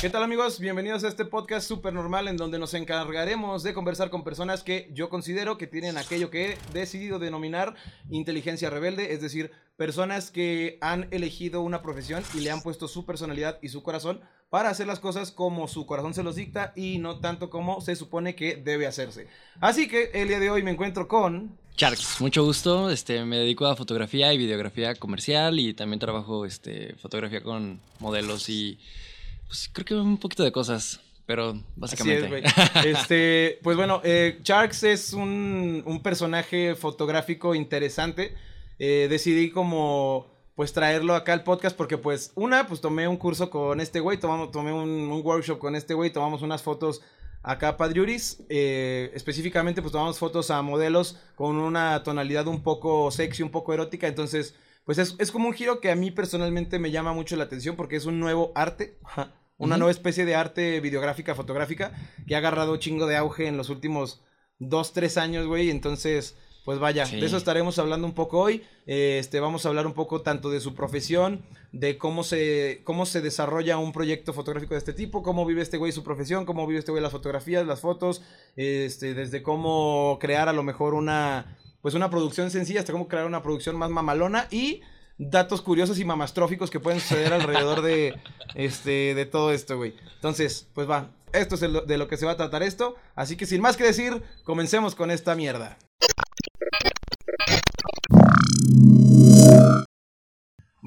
¿Qué tal amigos? Bienvenidos a este podcast super normal en donde nos encargaremos de conversar con personas que yo considero que tienen aquello que he decidido denominar inteligencia rebelde, es decir, personas que han elegido una profesión y le han puesto su personalidad y su corazón para hacer las cosas como su corazón se los dicta y no tanto como se supone que debe hacerse. Así que el día de hoy me encuentro con... Charks, mucho gusto. Este, me dedico a fotografía y videografía comercial y también trabajo este, fotografía con modelos y pues creo que un poquito de cosas, pero básicamente. este, pues bueno, eh, Sharks es un, un, personaje fotográfico interesante. Eh, decidí como pues traerlo acá al podcast porque pues una, pues tomé un curso con este güey, tomé un, un workshop con este güey, tomamos unas fotos acá Padriuris, eh, específicamente pues tomamos fotos a modelos con una tonalidad un poco sexy, un poco erótica, entonces pues es, es, como un giro que a mí personalmente me llama mucho la atención porque es un nuevo arte una nueva especie de arte videográfica, fotográfica, que ha agarrado chingo de auge en los últimos dos, tres años, güey. Entonces, pues vaya, de eso estaremos hablando un poco hoy. este, vamos a hablar un poco tanto de su profesión, de cómo se, cómo se desarrolla un proyecto fotográfico de este tipo, cómo vive este güey su profesión, cómo vive este güey las fotografías, las fotos, este, desde cómo crear a lo mejor una, pues una producción sencilla hasta cómo crear una producción más mamalona y datos curiosos y mamastróficos que pueden suceder alrededor de, este, de todo esto, güey. Entonces, pues va, esto es de lo que se va a tratar esto. Así que sin más que decir, comencemos con esta mierda.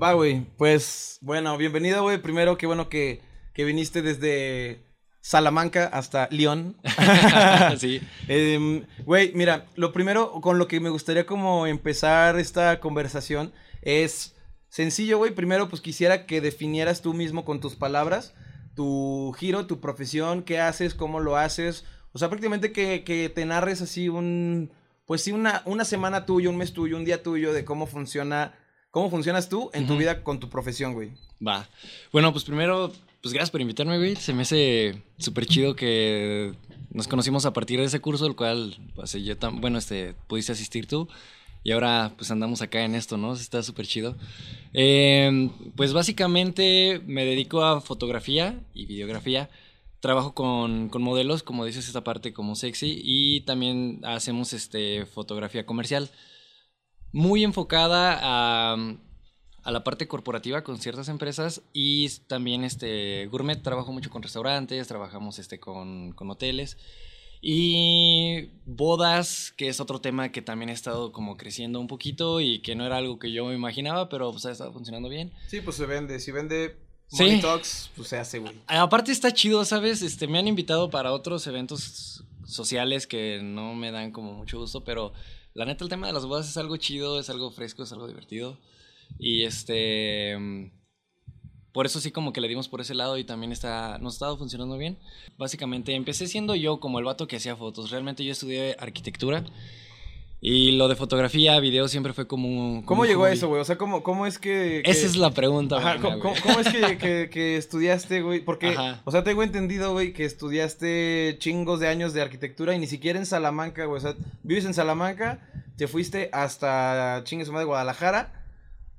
Va, güey. Pues, bueno, bienvenido, güey. Primero, qué bueno que, que viniste desde Salamanca hasta León. sí. Em, güey, mira, lo primero con lo que me gustaría como empezar esta conversación es sencillo, güey. Primero, pues quisiera que definieras tú mismo con tus palabras tu giro, tu profesión, qué haces, cómo lo haces. O sea, prácticamente que, que te narres así un, pues sí, una, una semana tuya, un mes tuyo, un día tuyo de cómo funciona, cómo funcionas tú en tu vida con tu profesión, güey. Va. Bueno, pues primero, pues gracias por invitarme, güey. Se me hace súper chido que nos conocimos a partir de ese curso, el cual, pues yo tan, bueno, este, pudiste asistir tú. Y ahora pues andamos acá en esto, ¿no? Está súper chido. Em, pues básicamente me dedico a fotografía y videografía. Trabajo con, con, modelos, como dices, esta parte como sexy. Y también hacemos este, fotografía comercial. Muy enfocada a, a la parte corporativa con ciertas empresas. Y también este, gourmet. Trabajo mucho con restaurantes, trabajamos este, con, con hoteles. Y bodas, que es otro tema que también ha estado como creciendo un poquito y que no era algo que yo me imaginaba, pero pues ha estado funcionando bien. Sí, pues se vende. Si vende Money Talks, pues se hace, güey. Aparte está chido, ¿sabes? Este, me han invitado para otros eventos sociales que no me dan como mucho gusto, pero la neta el tema de las bodas es algo chido, es algo fresco, es algo divertido. Y este por eso sí como que le dimos por ese lado y también está, nos ha estado funcionando bien. Básicamente empecé siendo yo como el vato que hacía fotos. Realmente yo estudié arquitectura y lo de fotografía, video siempre fue como... ¿Cómo llegó a eso, güey? O sea, ¿cómo, cómo es que, Esa es la pregunta, güey. ¿cómo, es que, que, estudiaste, güey? Porque, o sea, tengo entendido, güey, que estudiaste chingos de años de arquitectura y ni siquiera en Salamanca, güey. O sea, vives en Salamanca, te fuiste hasta chingues de Guadalajara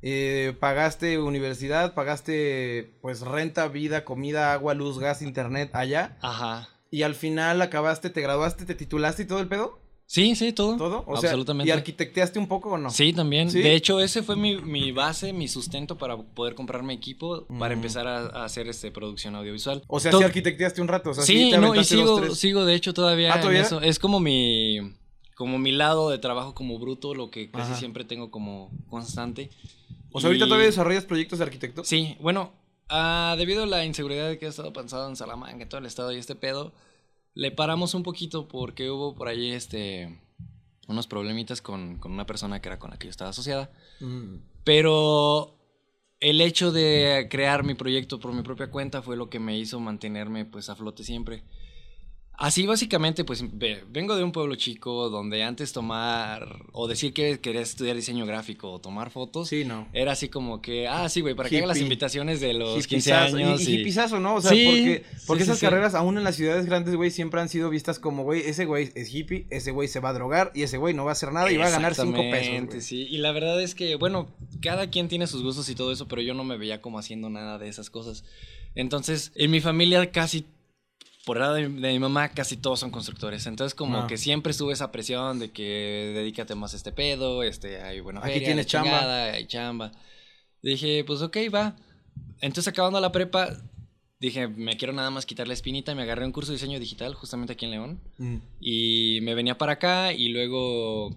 eh, pagaste universidad, pagaste pues renta, vida, comida, agua, luz, gas, internet allá. Ajá. Y al final acabaste, te graduaste, te titulaste y todo el pedo. Sí, sí, todo. ¿Todo? O Absolutamente. ¿Y arquitecteaste un poco o no? Sí, también. De hecho, ese fue mi, base, mi sustento para poder comprarme equipo, para mm. empezar a, hacer este, producción audiovisual. O sea, sí arquitecteaste un rato. O sea, sí, no, y sigo, sigo de hecho todavía, ¿Ah, en eso. Es como mi, como mi lado de trabajo como bruto, lo que casi siempre tengo como constante. O sea, ahorita todavía desarrollas proyectos de arquitecto. Sí, bueno, ah, debido a la inseguridad que ha estado pasando en Salamanca, en todo el estado y este pedo, le paramos un poquito porque hubo por ahí este unos problemitas con, una persona que era con la que yo estaba asociada. Mm. Pero el hecho de crear mi proyecto por mi propia cuenta fue lo que me hizo mantenerme pues a flote siempre. Así básicamente, pues ve- vengo de un pueblo chico donde antes tomar o decir que querías estudiar diseño gráfico o tomar fotos Sí, no. era así como que, ah, sí, güey, para que hagan las invitaciones de los 15 Hippizazo, años. Y, y- y hippizazo, ¿no? O sea, Sí, porque, porque sí, esas sí, carreras, aún en las ciudades grandes, güey, siempre han sido vistas como, güey, ese güey es hippie, ese güey se va a drogar y ese güey no va a hacer nada y va a ganar cinco pesos. Sí. Y la verdad es que, bueno, cada quien tiene sus gustos y todo eso, pero yo no me veía como haciendo nada de esas cosas. Entonces, en mi familia casi, por el lado de, de mi mamá, casi todos son constructores. Entonces, como Ah. que siempre estuve esa presión de que dedícate más a este pedo, este, hay buena Aquí feria, tienes chamba. chingada, hay chamba. Dije, pues ok, va. Entonces, acabando la prepa, dije, me quiero nada más quitar la espinita. Me agarré un curso de diseño digital justamente aquí en León. Mm. Y me venía para acá y luego,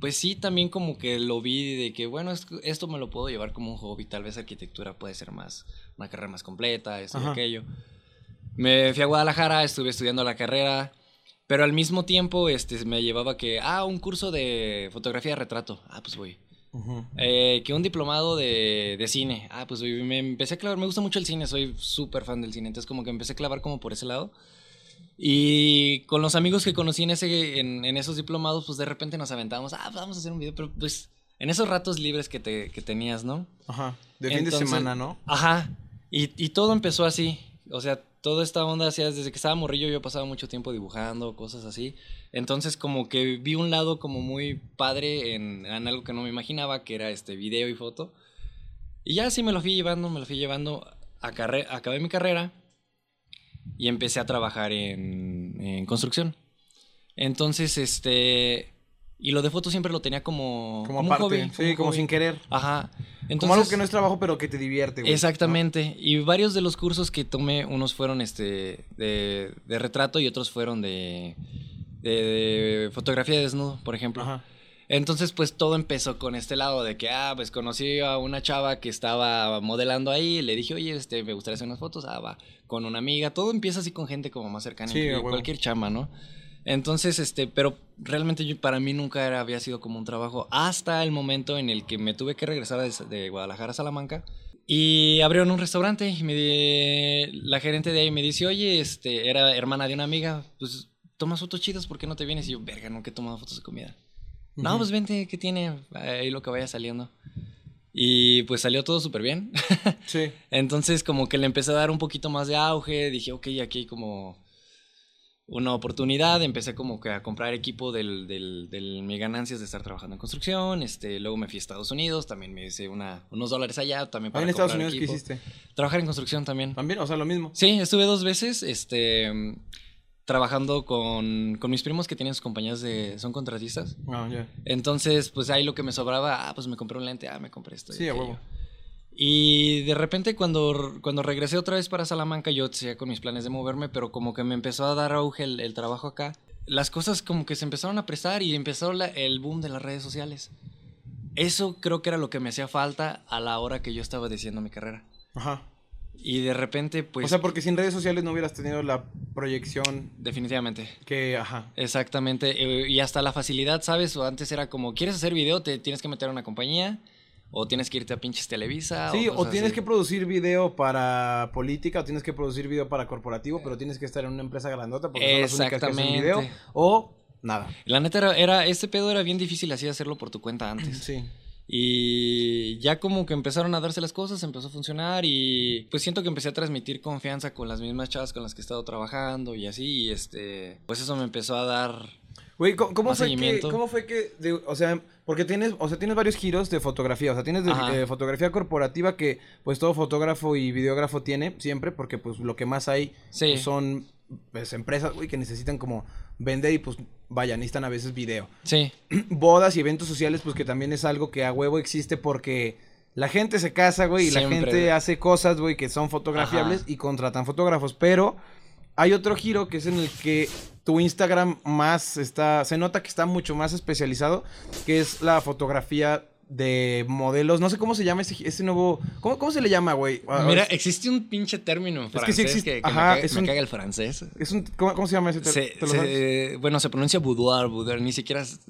pues sí, también como que lo vi de que, bueno, es- esto me lo puedo llevar como un hobby, tal vez arquitectura puede ser más, una carrera más completa, esto y aquello. Me fui a Guadalajara, estuve estudiando la carrera, pero al mismo tiempo este, me llevaba que, ah, un curso de fotografía de retrato, ah, pues voy. Ujú. Eh, que un diplomado de, de cine. Ah, pues me empecé a clavar. Me gusta mucho el cine, soy súper fan del cine. Entonces, como que empecé a clavar como por ese lado. Y con los amigos que conocí en, ese, en, en esos diplomados, pues de repente nos aventábamos. Ah, pues vamos a hacer un video. Pero pues en esos ratos libres que, te, que tenías, ¿no? Ajá. De fin de Entonces- semana, ¿no? Ajá. Y, y todo empezó así. O sea, toda esta onda hacía desde que estaba morrillo, yo pasaba mucho tiempo dibujando, cosas así. Entonces, como que vi un lado como muy padre en, en algo que no me imaginaba, que era este video y foto. Y ya así me lo fui llevando, me lo fui llevando. Acarre- acabé mi carrera y empecé a trabajar en, en construcción. Entonces, este. Y lo de foto siempre lo tenía como. Como aparte. hobby, sí, como hobby. sin querer. Ajá. Entonces, como algo que no es trabajo, pero que te divierte, güey. Exactamente. Y varios de los cursos que tomé, unos fueron este de, de retrato y otros fueron de, de, de fotografía de desnudo, por ejemplo. Ajá. Entonces, pues todo empezó con este lado de que, ah, pues conocí a una chava que estaba modelando ahí, le dije, oye, este, me gustaría hacer unas fotos, ah, va, con una amiga, todo empieza así con gente como más cercana, Sí, cualquier chama, ¿no? Entonces, este, pero realmente yo- para mí nunca era, había sido como un trabajo hasta el momento en el que me tuve que regresar de, de Guadalajara a Salamanca y abrieron un restaurante y me di- la gerente de ahí me dice, oye, este, era hermana de una amiga, pues tomas fotos chidas, ¿por qué no te vienes? Y yo, verga, nunca he tomado fotos de comida. No, pues vente, ¿qué tiene? Ahí lo que vaya saliendo. Y pues salió todo súper bien. Sí. Entonces como que le empecé a dar un poquito más de auge, dije, ok, aquí hay como una oportunidad, empecé como que a comprar equipo del, del, del mis ganancias de estar trabajando en construcción, este, luego me fui a Estados Unidos, también me hice una, unos dólares allá, también Ahí para en Estados Unidos, ¿qué equipo. hiciste? Trabajar en construcción también. También, o sea, lo mismo. Sí, estuve dos veces, este, trabajando con, con mis primos que tienen sus compañías de, son contratistas. Ah, ya. Entonces, pues ahí lo que me sobraba, ah, pues me compré un lente, ah, me compré esto. Sí, a huevo. Y de repente cuando, cuando regresé otra vez para Salamanca, yo seguía con mis planes de moverme, pero como que me empezó a dar auge el, el trabajo acá. Las cosas como que se empezaron a prestar y empezó la- el boom de las redes sociales. Eso creo que era lo que me hacía falta a la hora que yo estaba diciendo mi carrera. Ajá. Y de repente, pues... o sea, porque sin redes sociales no hubieras tenido la proyección Definitivamente. que, ajá. Exactamente. eh, Y hasta la facilidad, ¿sabes? O antes era como, ¿quieres hacer video? Te tienes que meter a una compañía. O tienes que irte a pinches Televisa. Sí, o tienes así. que producir video para política, o tienes que producir video para corporativo, pero tienes que estar en una empresa grandota porque son las únicas que hacen Exactamente. video. O nada. La neta era, era, este pedo era bien difícil así hacerlo por tu cuenta antes. Sí. Y ya como que empezaron a darse las cosas, empezó a funcionar y pues siento que empecé a transmitir confianza con las mismas chavas con las que he estado trabajando y así, y este, pues eso me empezó a dar... Güey, ¿cómo, cómo fue que, cómo fue que, de- o sea, porque tienes, o sea, tienes varios giros de fotografía, o sea, tienes de, eh, fotografía corporativa que, pues, todo fotógrafo y videógrafo tiene siempre, porque, pues, lo que más hay Sí. pues, son, pues, empresas, güey, que necesitan como vender y, pues, vaya, necesitan a veces video. Sí, Bodas y eventos sociales, pues, que también es algo que a huevo existe porque la gente se casa, güey, y la gente hace cosas, güey, que son fotografiables Ajá. y contratan fotógrafos, pero hay otro giro que es en el que tu Instagram más está, se nota que está mucho más especializado, que es la fotografía de modelos, no sé cómo se llama ese, ese nuevo, ¿cómo, cómo se le llama, güey? Ah, mira, es- existe un pinche término en que sí existe- que, que ajá, me, caga, es me un- caga el francés. es un, ¿cómo, cómo se llama ese? ¿Te- Se- te lo se- sabes? bueno, se pronuncia boudoir, boudoir, ni siquiera es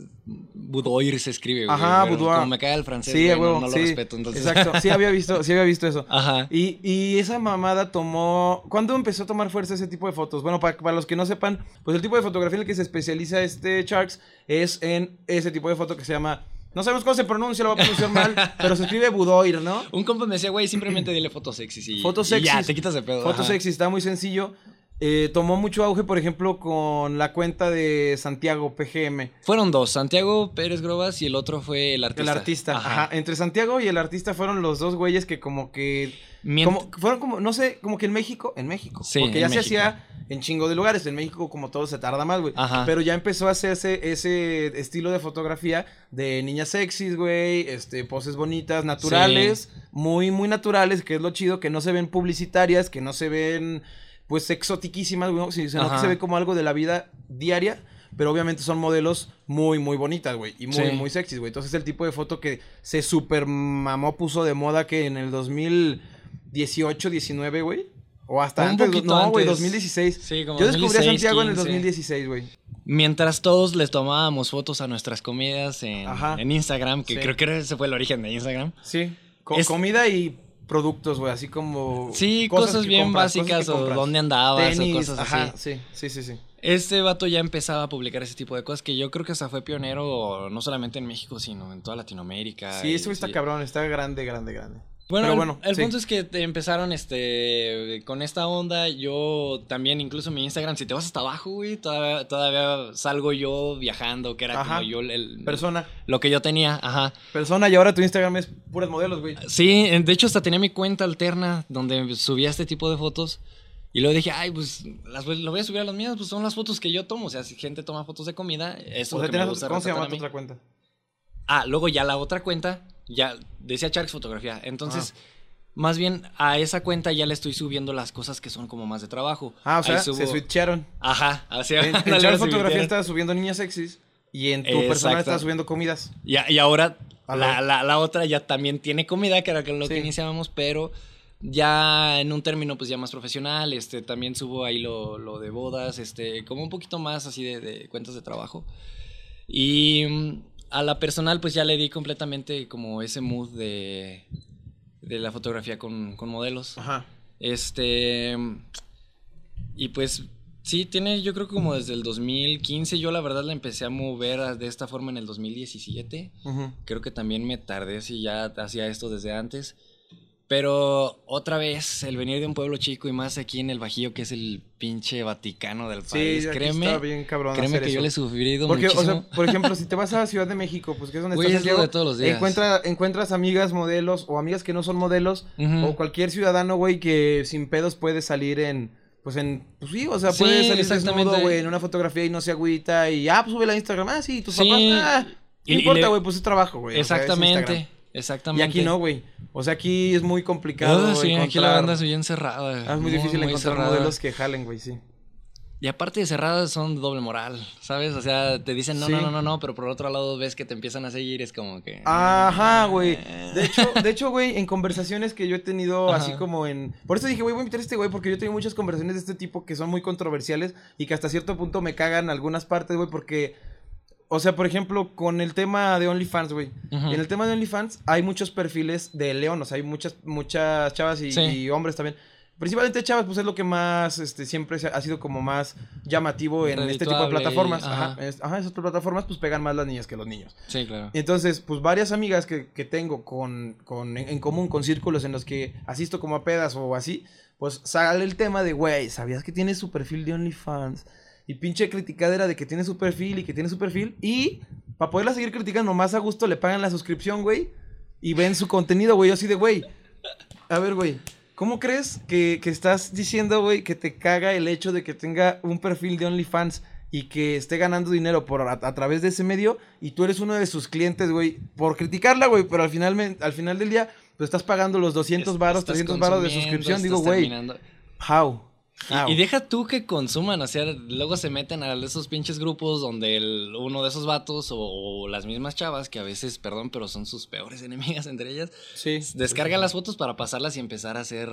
Boudoir se escribe, güey. Ajá, boudoir. Como me cae el francés, Sí, güey, no, sí. lo respeto, entonces. Exacto, sí había visto, sí había visto eso. Ajá. Y, y esa mamada tomó. ¿Cuándo empezó a tomar fuerza ese tipo de fotos? Bueno, para, para los que no sepan, pues el tipo de fotografía en el que se especializa este Sharks es en ese tipo de foto que se llama. No sabemos cómo se pronuncia, lo voy a pronunciar mal, pero se escribe Boudoir, ¿no? Un compa me decía, güey, simplemente dile fotos sexys y, Fotos y sexys. ya, te quitas de pedo. Foto ajá. sexy, está muy sencillo. Eh, tomó mucho auge, por ejemplo, con la cuenta de Santiago PGM. Fueron dos, Santiago Pérez Grobas y el otro fue el artista. El artista. Ajá. Ajá. Entre Santiago y el artista fueron los dos güeyes que como que... Mient- Como, fueron como, no sé, como que en México, en México. Sí, porque en ya se hacía en chingo de lugares. En México, como todo, se tarda más, güey. Pero ya empezó a hacerse ese estilo de fotografía de niñas sexys, güey. Este, poses bonitas, naturales. Muy, muy naturales, que es lo chido, que no se ven publicitarias, que no se ven, pues, exotiquísimas, güey. Sino que se ve como algo de la vida diaria. Pero obviamente son modelos muy, muy bonitas, güey. Y muy, Sí. muy sexys, güey. Entonces el tipo de foto que se super mamó, puso de moda que en el 2018, 19, güey. O hasta Un antes. poquito No, güey, antes. 2016. Sí, como Yo descubrí a 2016, Santiago en el 15. 2016, güey. Mientras todos les tomábamos fotos a nuestras comidas en, en Instagram, que Sí. creo que ese fue el origen de Instagram. Sí. Co- Es- Comida y productos, güey. Así como. Sí, cosas, que bien compras, cosas básicas que o dónde andabas Tenis, o cosas ajá, así. sí, sí, sí, sí. Este vato ya empezaba a publicar ese tipo de cosas que yo creo que hasta fue pionero no solamente en México, sino en toda Latinoamérica. Sí, eso está sí. cabrón, está grande, grande, grande. Bueno, Pero bueno, el, sí. punto es que empezaron este con esta onda. Yo también, incluso mi Instagram, si te vas hasta abajo, güey, todavía, todavía salgo yo viajando, que era Ajá. como yo el- Persona. lo que yo tenía, ajá. Persona, y ahora tu Instagram es puras modelos, güey. Sí, de hecho hasta tenía mi cuenta alterna donde subía este tipo de fotos. Y luego dije, ay, pues las, lo voy a subir a las mías, pues son las fotos que yo tomo. O sea, si gente toma fotos de comida, eso O es sea, lo que me gusta ¿Cómo se llama tu otra cuenta? Ah, luego ya la otra cuenta, ya decía Sharks Fotografía. Entonces, más bien a esa cuenta ya le estoy subiendo las cosas que son como más de trabajo. Ah, o sea, subo- se switcharon. Ajá, En, en Char Fotografía estás subiendo niñas sexys. Y en tu persona Exacto. estás subiendo comidas. Y, y ahora la, la- la otra ya también tiene comida, que era lo que Sí. iniciábamos, pero ya en un término pues ya más profesional, este, también subo ahí lo, lo de bodas, este, como un poquito más así de, de cuentas de trabajo. Y mm, a la personal pues ya le di completamente como ese mood de, de la fotografía con, con modelos. Ajá. Este. Y pues. Sí, tiene, yo creo que como desde el 2015. Yo la verdad la empecé a mover a- de esta forma en el 2017. Ujú. Creo que también me tardé si ya hacía esto desde antes. Pero otra vez, el venir de un pueblo chico y más aquí en el Bajío, que es el pinche Vaticano del Sí, país. aquí créeme, está bien cabrón créeme que yo le he sufrido Porque, o sea, por ejemplo, si te vas a Ciudad de México, pues que es donde Güey, está es lo Santiago, de todos los días. Encuentra, encuentras amigas modelos o amigas que no son modelos o cualquier ciudadano, güey, que sin pedos puede salir en, pues en, pues sí, o sea, Sí, puede salir exactamente. desnudo, güey, en una fotografía y no se agüita y, ah, pues sube a Instagram, ah, sí, tus Sí. papás, ah, no y importa, le- güey, pues es trabajo, güey. o sea, es Exactamente, Instagram. y exactamente. aquí no, güey, o sea, aquí es muy complicado Ah, sí, aquí la encontrar- banda es bien cerrada. Ah, es muy difícil encontrar cerrada. modelos que jalen, güey, sí. Y aparte de cerradas son doble moral, ¿sabes? O sea, te dicen no, Sí. no, no, no, no, pero por otro lado ves que te empiezan a seguir, es como que... Ajá, güey. Eh. De hecho, de hecho, güey, en conversaciones que yo he tenido Ajá. así como en... Por eso dije, güey, voy a invitar a este güey porque yo he tenido muchas conversaciones de este tipo que son muy controversiales y que hasta cierto punto me cagan algunas partes, güey, porque... O sea, por ejemplo, con el tema de OnlyFans, güey. Ujú. En el tema de OnlyFans hay muchos perfiles de León, o sea, hay muchas, muchas chavas y, Sí. y hombres también. Principalmente chavas, pues es lo que más, este, siempre ha sido como más llamativo en este tipo de y- plataformas. ajá. Ajá, es- ajá, esas plataformas pues pegan más las niñas que los niños. Sí, claro. Entonces, pues varias amigas que, que tengo con, con- en, en común, con círculos en los que asisto como a pedas o así, pues sale el tema de, güey, ¿sabías que tiene su perfil de OnlyFans? Y pinche criticadera de que tiene su perfil y que tiene su perfil. Y para poderla seguir criticando más a gusto, le pagan la suscripción, güey. Y ven su contenido, güey. Yo así de, güey. A ver, güey. ¿Cómo crees que, que estás diciendo, güey, que te caga el hecho de que tenga un perfil de OnlyFans y que esté ganando dinero por a, a través de ese medio y tú eres uno de sus clientes, güey, por criticarla, güey, pero al final, me- al final del día, pues estás pagando los 200 varos, Estás 300 varos de suscripción, digo, güey, how? Y- How? Y, deja tú que consuman, o sea, luego se meten a esos pinches grupos donde el- uno de esos vatos o, o las mismas chavas, que a veces, perdón, pero son sus peores enemigas entre ellas, Sí, descargan las fotos para pasarlas y empezar a hacer,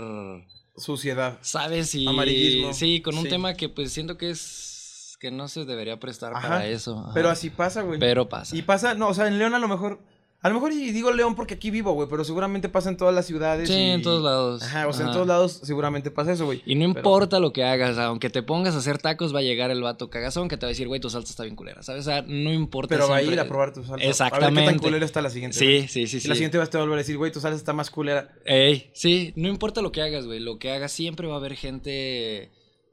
suciedad. ¿sabes? Y, Amarillismo. Sí, con un Sí. tema que pues siento que es que no se debería prestar Ajá, para eso. ajá. Pero así pasa, güey. Pero pasa. Y pasa, no, o sea, en León a lo mejor. A lo mejor, y digo León porque aquí vivo, güey, pero seguramente pasa en todas las ciudades. Sí, y- en todos lados. Ajá, o sea, en Ajá. todos lados seguramente pasa eso, güey. Y no Pero- importa lo que hagas, aunque te pongas a hacer tacos, va a llegar el vato cagazón que te va a decir, güey, tu salsa está bien culera, ¿sabes? O sea, no importa. Pero va a ir siempre- a probar tu salsa. A ver qué Exactamente. tan culera está la siguiente. Sí, güey. sí, sí, sí. la siguiente vez te va a volver a decir, güey, tu salsa está más culera. Ey, sí, no importa lo que hagas, güey. Lo que hagas siempre va a haber gente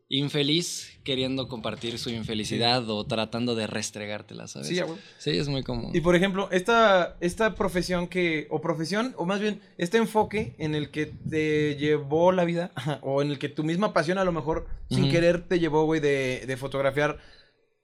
infeliz queriendo compartir su infelicidad o tratando de restregártela, ¿sabes? Sí, güey. Sí, es muy común. Y por ejemplo, esta, esta profesión que, o profesión, o más bien, este enfoque en el que te llevó la vida, o en el que tu misma pasión a lo mejor sin querer te llevó, güey, de, de fotografiar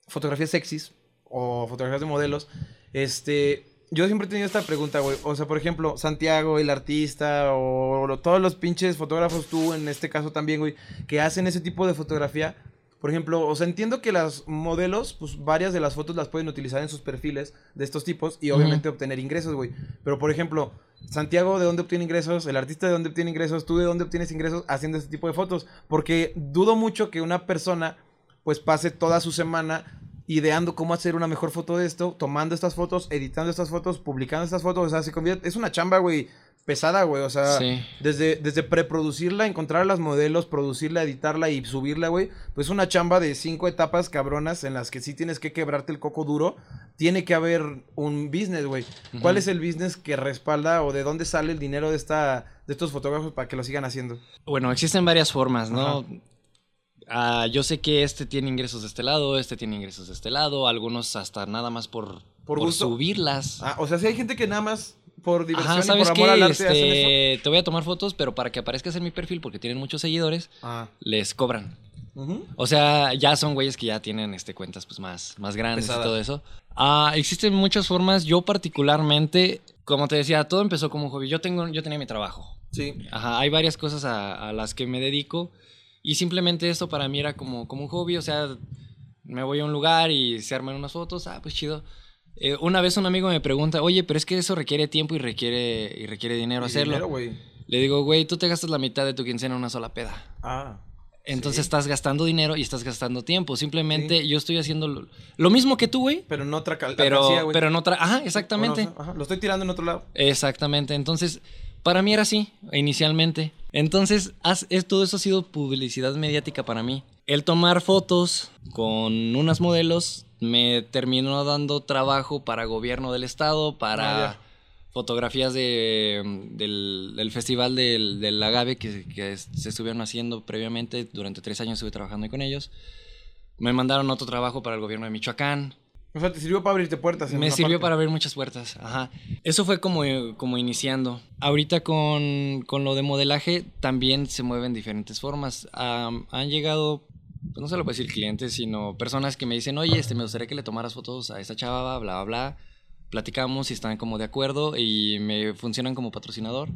fotografías sexys o fotografías de modelos, este, yo siempre he tenido esta pregunta, güey, o sea, por ejemplo, Santiago, el artista, o todos los pinches fotógrafos, tú en este caso también, güey, que hacen ese tipo de fotografía, por ejemplo, o sea, entiendo que las modelos, pues varias de las fotos las pueden utilizar en sus perfiles de estos tipos y obviamente obtener ingresos, güey. Pero, por ejemplo, Santiago, ¿de dónde obtiene ingresos? El artista, ¿de dónde obtiene ingresos? ¿Tú de dónde obtienes ingresos haciendo este tipo de fotos? Porque dudo mucho que una persona, pues, pase toda su semana ideando cómo hacer una mejor foto de esto, tomando estas fotos, editando estas fotos, publicando estas fotos. O sea, se convierte... Es una chamba, güey, pesada, güey. O sea, Sí. desde, desde preproducirla, encontrar las modelos, producirla, editarla y subirla, güey. Pues una chamba de cinco etapas cabronas en las que sí tienes que quebrarte el coco duro. Tiene que haber un business, güey. ¿Cuál es el business que respalda o de dónde sale el dinero de esta de estos fotógrafos para que lo sigan haciendo? Bueno, existen varias formas, ¿no? Ah, yo sé que este tiene ingresos de este lado, este tiene ingresos de este lado, algunos hasta nada más por, ¿Por subirlas. Ah, o sea, si hay gente que nada más por diversión Ajá, y ¿sabes por amor qué? al arte hacen eso. Este, te voy a tomar fotos, pero para que aparezcas en mi perfil, porque tienen muchos seguidores, Ah. les cobran. O sea, ya son güeyes que ya tienen este, cuentas pues más, más grandes Pesadas. y todo eso. Ah, existen muchas formas. Yo particularmente, como te decía, todo empezó como un hobby. Yo, tengo, yo tenía mi trabajo. Sí. Ajá, hay varias cosas a, a las que me dedico. Y simplemente esto para mí era como, como un hobby. O sea, me voy a un lugar y se arman unas fotos. Ah, pues chido. Eh, una vez un amigo me pregunta, oye, pero es que eso requiere tiempo y requiere, y requiere dinero Y hacerlo. dinero, güey. Le digo, güey, tú te gastas la mitad de tu quincena en una sola peda. Ah. Entonces Sí. estás gastando dinero y estás gastando tiempo. Simplemente yo estoy haciendo lo, lo mismo que tú, güey. Pero no otra cal- Pero, pero en otra. Ajá, exactamente. Ajá, Lo estoy tirando en otro lado. Exactamente. Entonces, para mí era así, inicialmente. Entonces, todo eso ha sido publicidad mediática para mí. El tomar fotos con unas modelos me terminó dando trabajo para gobierno del estado, para Ah, fotografías de, del, del festival del, del agave que, que se estuvieron haciendo previamente. Durante tres años estuve trabajando con ellos. Me mandaron otro trabajo para el gobierno de Michoacán. O sea, te sirvió para abrirte puertas. en Me sirvió parte. para abrir muchas puertas, ajá. Eso fue como, como iniciando. Ahorita con, con lo de modelaje también se mueven diferentes formas. Am, han llegado, pues no se lo puedo decir clientes, sino personas que me dicen, oye, este, me gustaría que le tomaras fotos a esta chava, bla, bla, bla. Platicamos y están como de acuerdo y me funcionan como patrocinador.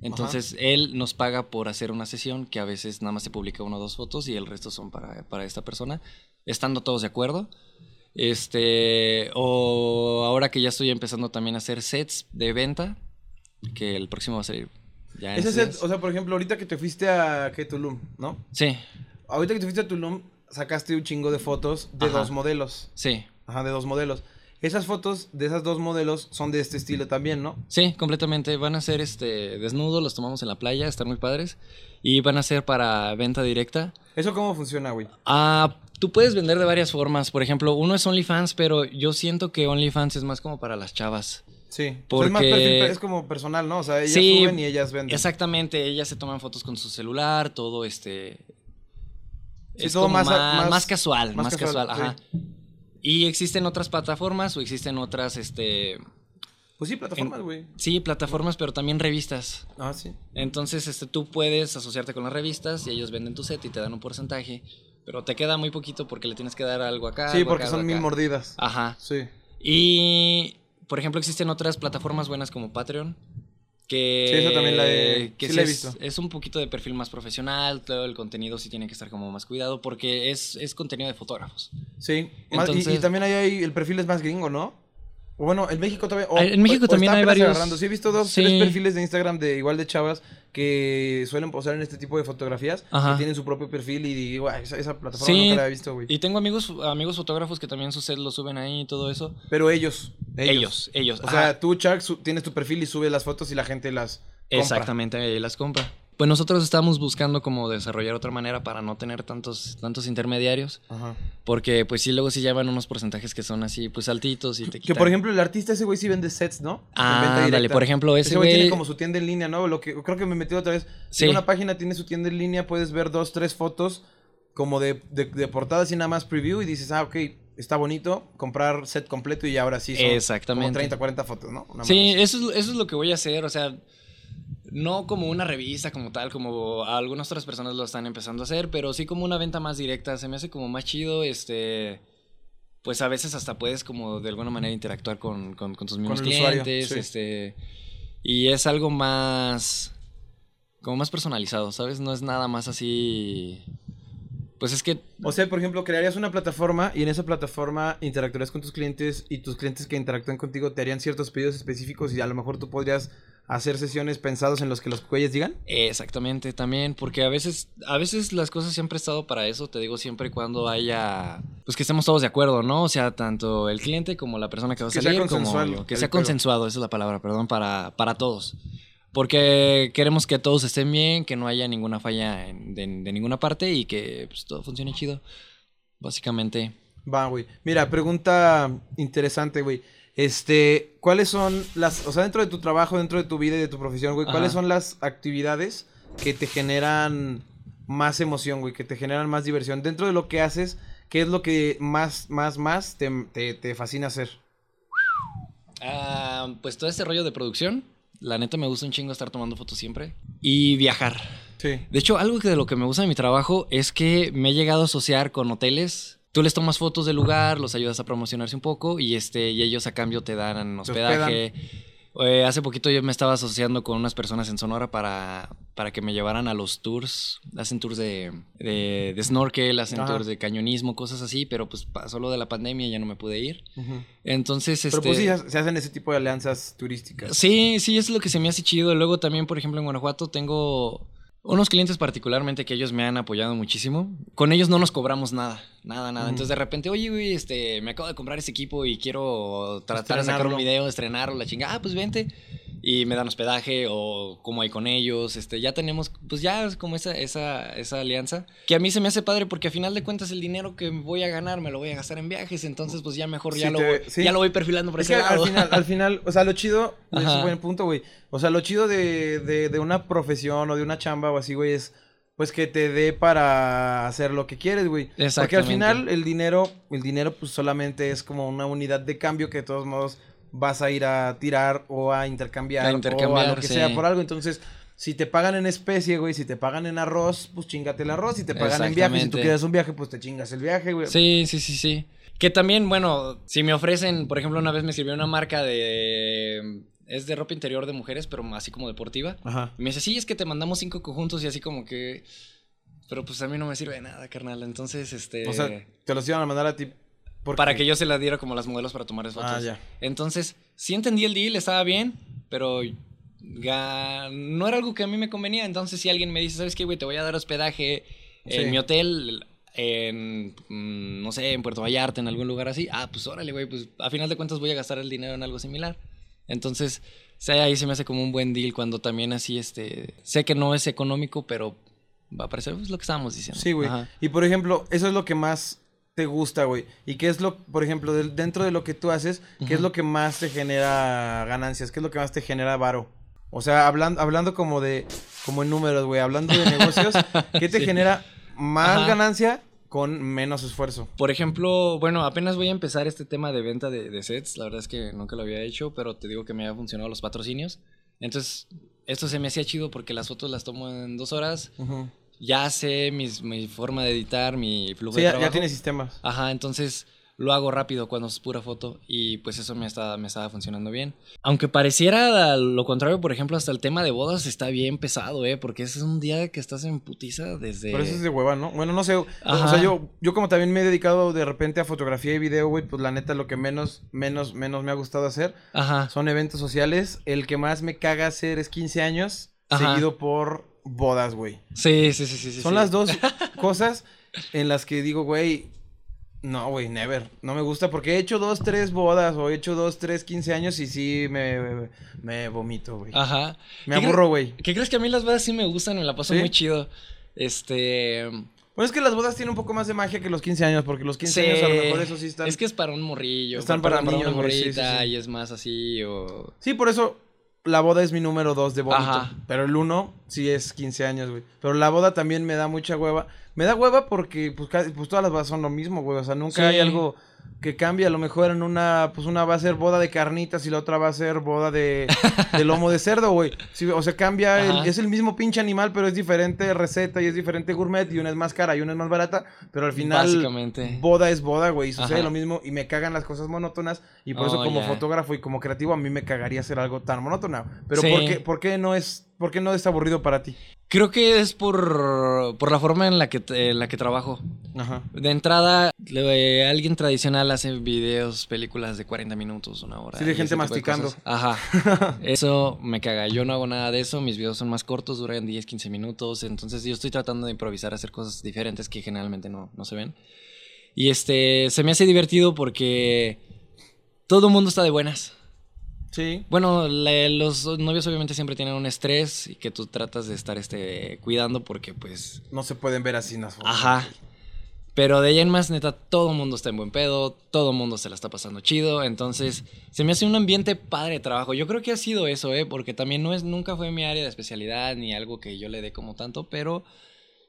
Entonces él nos paga por hacer una sesión que a veces nada más se publica una o dos fotos y el resto son para, para esta persona, estando todos de acuerdo. Este, o ahora que ya estoy empezando también a hacer sets de venta, que el próximo va a salir ya Ese set, o sea, por ejemplo, ahorita que te fuiste a ¿qué, Tulum, ¿no? Sí, Ahorita que te fuiste a Tulum, sacaste un chingo de fotos de Ajá. dos modelos. sí, Ajá, de dos modelos. Esas fotos de esas dos modelos son de este estilo también, ¿no? sí, completamente. Van a ser este desnudos, los tomamos en la playa, están muy padres. Y van a ser para venta directa. ¿Eso cómo funciona, güey? Ah, tú puedes vender de varias formas. Por ejemplo, uno es OnlyFans, pero yo siento que OnlyFans es más como para las chavas. Sí. Sea, es más Porque- perfil, es como personal, ¿no? O sea, ellas Sí, suben y ellas venden. Exactamente, ellas se toman fotos con su celular, todo este. Sí, es todo como más más, a- más- más casual, más casual, ajá. Y existen otras plataformas o existen otras, este. Pues sí, plataformas, güey. Sí, plataformas, pero también revistas. Ah, sí. Entonces, este, tú puedes asociarte con las revistas y ellos venden tu set y te dan un porcentaje. Pero te queda muy poquito porque le tienes que dar algo acá. Sí, algo porque acá, son mil mordidas. Ajá. Sí. Y, por ejemplo, existen otras plataformas buenas como Patreon. Que, Sí, esa también la he- que sí la he es- visto. Es, un poquito de perfil más profesional, todo el contenido sí tiene que estar como más cuidado porque es, es contenido de fotógrafos. Sí. Y- también ahí hay, el perfil es más gringo, ¿no? Bueno, en México también. o- Ah, en México o- también hay varios- agarrando. Sí, he visto dos, Sí. tres perfiles de Instagram de igual de chavas que suelen posar en este tipo de fotografías. Ajá. Que tienen su propio perfil y digo, "Ay, esa, esa plataforma Sí. nunca la había visto, güey. Y tengo amigos, amigos fotógrafos que también sus sets lo suben ahí y todo eso. Pero ellos, ellos. Ellos, ellos. O ajá. sea, tú, Chuck, su- tienes tu perfil y subes las fotos y la gente las compra. Exactamente, las compra. Pues nosotros estamos buscando como desarrollar otra manera para no tener tantos, tantos intermediarios. Ajá. Porque pues sí, luego sí llevan unos porcentajes que son así, pues altitos y te Que quitan. por ejemplo, el artista ese güey sí vende sets, ¿no? Ah, dale, por ejemplo, ese güey tiene como su tienda en línea, ¿no? Lo que creo que me metí otra vez. Sí. Tiene una página, tiene su tienda en línea, puedes ver dos, tres fotos como de, de, de portadas y nada más preview y dices, ah, ok, está bonito, comprar set completo y ahora sí son Exactamente. como 30, 40 fotos, ¿no? Una Sí, eso es, eso es lo que voy a hacer, o sea, no como una revista como tal, como algunas otras personas lo están empezando a hacer, pero sí como una venta más directa, se me hace como más chido, este, pues a veces hasta puedes como de alguna manera interactuar con, con- con tus mismos usuario, clientes, sí. este, y es algo más, como más personalizado, ¿sabes? No es nada más así, pues es que. O sea, por ejemplo, crearías una plataforma y en esa plataforma interactuarías con tus clientes y tus clientes que interactúan contigo te harían ciertos pedidos específicos y a lo mejor tú podrías hacer sesiones pensados en los que los güeyes digan. Exactamente, también, porque a veces, a veces las cosas se han prestado para eso, te digo, siempre y cuando haya, pues que estemos todos de acuerdo, ¿no? O sea, tanto el cliente como la persona que va a Que sea salir, como que sea consensuado, esa es la palabra, perdón, para, para todos. Porque queremos que todos estén bien, que no haya ninguna falla en- de, de ninguna parte y que pues, todo funcione chido. Básicamente. Va, güey. Mira, pregunta interesante, güey. Este, ¿cuáles son las, o sea, dentro de tu trabajo, dentro de tu vida y de tu profesión, güey, cuáles Ajá. son las actividades que te generan más emoción, güey, que te generan más diversión? Dentro de lo que haces, ¿qué es lo que más, más, más te, te, te fascina hacer? Ah, pues todo este rollo de producción, la neta me gusta un chingo estar tomando fotos siempre. Y viajar. Sí. De hecho, algo que de lo que me gusta de mi trabajo es que me he llegado a asociar con hoteles. Tú les tomas fotos del lugar, los ayudas a promocionarse un poco y este y ellos a cambio te dan hospedaje. Eh, hace poquito yo me estaba asociando con unas personas en Sonora para, para que me llevaran a los tours. Hacen tours de, de, de snorkel, hacen Ajá. tours de cañonismo, cosas así, pero pues pasó lo de la pandemia y ya no me pude ir. Ujú. Entonces, Pero este... pues sí, se se hacen ese tipo de alianzas turísticas. Sí, sí, eso es lo que se me hace chido. Luego también, por ejemplo, en Guanajuato tengo unos clientes particularmente que ellos me han apoyado muchísimo. Con ellos no nos cobramos nada, nada, nada. Entonces de repente, oye, güey, este, me acabo de comprar ese equipo y quiero tratar de sacar un video, estrenarlo, la chingada. Ah, pues vente. Y me dan hospedaje o como hay con ellos. Este, ya tenemos, pues ya es como esa, esa, esa alianza. Que a mí se me hace padre porque a final de cuentas el dinero que voy a ganar me lo voy a gastar en viajes. Entonces, pues ya mejor ya, lo, voy, sí. ya lo voy perfilando por Es ese que al final, al final, o sea, lo chido, es un buen punto, güey. O sea, lo chido de, de, de una profesión o de una chamba o así, güey, es pues que te dé para hacer lo que quieres, güey. Porque al final el dinero, el dinero pues solamente es como una unidad de cambio que de todos modos vas a ir a tirar o a intercambiar, A o a lo que sí. sea por algo. Entonces, si te pagan en especie, güey, si te pagan en arroz, pues chingate el arroz. Si te pagan en viaje, si tú quieres un viaje, pues te chingas el viaje, güey. Sí, sí, sí, sí. Que también, bueno, si me ofrecen, por ejemplo, una vez me sirvió una marca de... Es de ropa interior de mujeres, pero así como deportiva. Ajá. Y me dice, sí, es que te mandamos cinco conjuntos y así como que... Pero pues a mí no me sirve de nada, carnal. Entonces, este... O sea, te los iban a mandar a ti. Porque- para que yo se la diera como las modelos para tomar fotos. Ah, ya. Entonces, sí entendí el deal, estaba bien, pero no era algo que a mí me convenía. Entonces, si alguien me dice, ¿sabes qué, güey? Te voy a dar hospedaje en Sí. mi hotel, en, mm, no sé, en Puerto Vallarta, en algún lugar así. Ah, pues órale, güey, pues a final de cuentas voy a gastar el dinero en algo similar. Entonces, sí, ahí se me hace como un buen deal cuando también así, este, sé que no es económico, pero va a parecer pues, lo que estábamos diciendo. Sí, güey. Y por ejemplo, eso es lo que más te gusta, güey. ¿Y qué es lo, por ejemplo, dentro de lo que tú haces, qué es lo que más te genera ganancias? ¿Qué es lo que más te genera varo? O sea, hablando, hablando como de, como en números, güey, hablando de negocios, ¿qué te Sí. genera más Ajá. ganancia con menos esfuerzo? Por ejemplo, bueno, apenas voy a empezar este tema de venta de, de sets. La verdad es que nunca lo había hecho, pero te digo que me ha funcionado los patrocinios. Entonces, esto se me hacía chido porque las fotos las tomo en dos horas. Ya sé mis- mi forma de editar, mi flujo Sí, de ya, trabajo. ya tienes sistemas. Ajá, entonces lo hago rápido cuando es pura foto y pues eso me, está, me estaba funcionando bien. Aunque pareciera lo contrario, por ejemplo, hasta el tema de bodas está bien pesado, ¿eh? Porque ese es un día que estás en putiza desde... Pero eso es de hueva, ¿no? Bueno, no sé. O sea, yo, yo como también me he dedicado de repente a fotografía y video, güey, pues la neta lo que menos, menos, menos me ha gustado hacer Ajá. son eventos sociales. El que más me caga hacer es 15 años, seguido por bodas, güey. Sí, sí, sí, sí. Son las dos cosas en las que digo, güey, no, güey, never. No me gusta porque he hecho dos, tres bodas o he hecho dos, tres, quince años y sí me, me vomito, güey. Ajá. Me aburro, güey. ¿Qué crees que a mí las bodas sí me gustan? Me la paso muy chido. Este. Bueno, es que las bodas tienen un poco más de magia que los 15 años, porque los 15 años a lo mejor eso sí están. Es que es para un morrillo. Están para, para, niños, morrita y es más así o. Sí, por eso la boda es mi número dos de vómito. Pero el uno sí es 15 años, güey. Pero la boda también me da mucha hueva. Me da hueva porque pues, pues todas las bodas son lo mismo, güey. O sea, nunca hay algo que cambia. A lo mejor en una, pues una va a ser boda de carnitas y la otra va a ser boda de, de lomo de cerdo, güey. o sea, cambia, es el mismo pinche animal, pero es diferente receta y es diferente gourmet y una es más cara y una es más barata, pero al final Básicamente. boda es boda, güey, y sucede lo mismo y me cagan las cosas monótonas y por eso oh, como fotógrafo y como creativo a mí me cagaría hacer algo tan monótono. Pero ¿por, qué, ¿por qué no es ¿Por qué no es aburrido para ti? Creo que es por, por la forma en la que, en la que trabajo. Ajá. De entrada, alguien tradicional hace videos, películas de 40 minutos, una hora. Sí, de gente masticando. Ajá. eso me caga. Yo no hago nada de eso. Mis videos son más cortos, duran 10, 15 minutos. Entonces yo estoy tratando de improvisar, hacer cosas diferentes que generalmente no, no se ven. Y este, se me hace divertido porque todo el mundo está de buenas. Sí. Bueno, los novios obviamente siempre tienen un estrés y que tú tratas de estar este, cuidando porque pues... No se pueden ver así en las fotos. Ajá. Pero de ahí en más, neta, todo el mundo está en buen pedo, todo el mundo se la está pasando chido, entonces se me hace un ambiente padre de trabajo. Yo creo que ha sido eso, ¿eh? Porque también no es, nunca fue mi área de especialidad ni algo que yo le dé como tanto, pero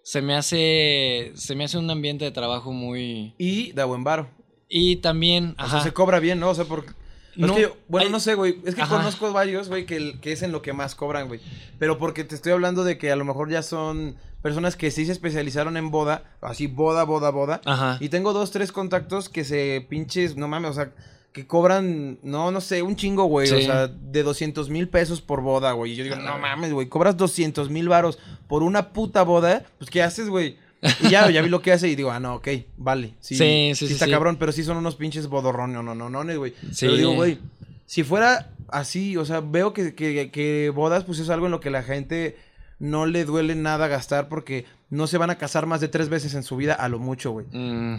se me hace, se me hace un ambiente de trabajo muy... Y da buen varo. Y también, ajá. O sea, se cobra bien, ¿no? O sea, porque no, bueno, no sé, güey. Es que conozco varios, güey, que, que, es en lo que más cobran, güey. Pero porque te estoy hablando de que a lo mejor ya son personas que sí se especializaron en boda, así boda, boda, boda. Ajá. Y tengo dos, tres contactos que se pinches, no mames, o sea, que cobran, no, no sé, un chingo, güey. O sea, de 200 mil pesos por boda, güey. Y yo digo, no mames, güey, cobras 200 mil varos por una puta boda. Pues, ¿qué haces, güey? Y ya, ya vi lo que hace y digo, ah, no, ok, vale. Sí, sí, sí, sí está cabrón, pero sí son unos pinches bodorrones, no, no, no, no, güey. Pero digo, güey, si fuera así, o sea, veo que, que, que bodas, pues es algo en lo que la gente no le duele nada gastar porque no se van a casar más de tres veces en su vida a lo mucho, güey.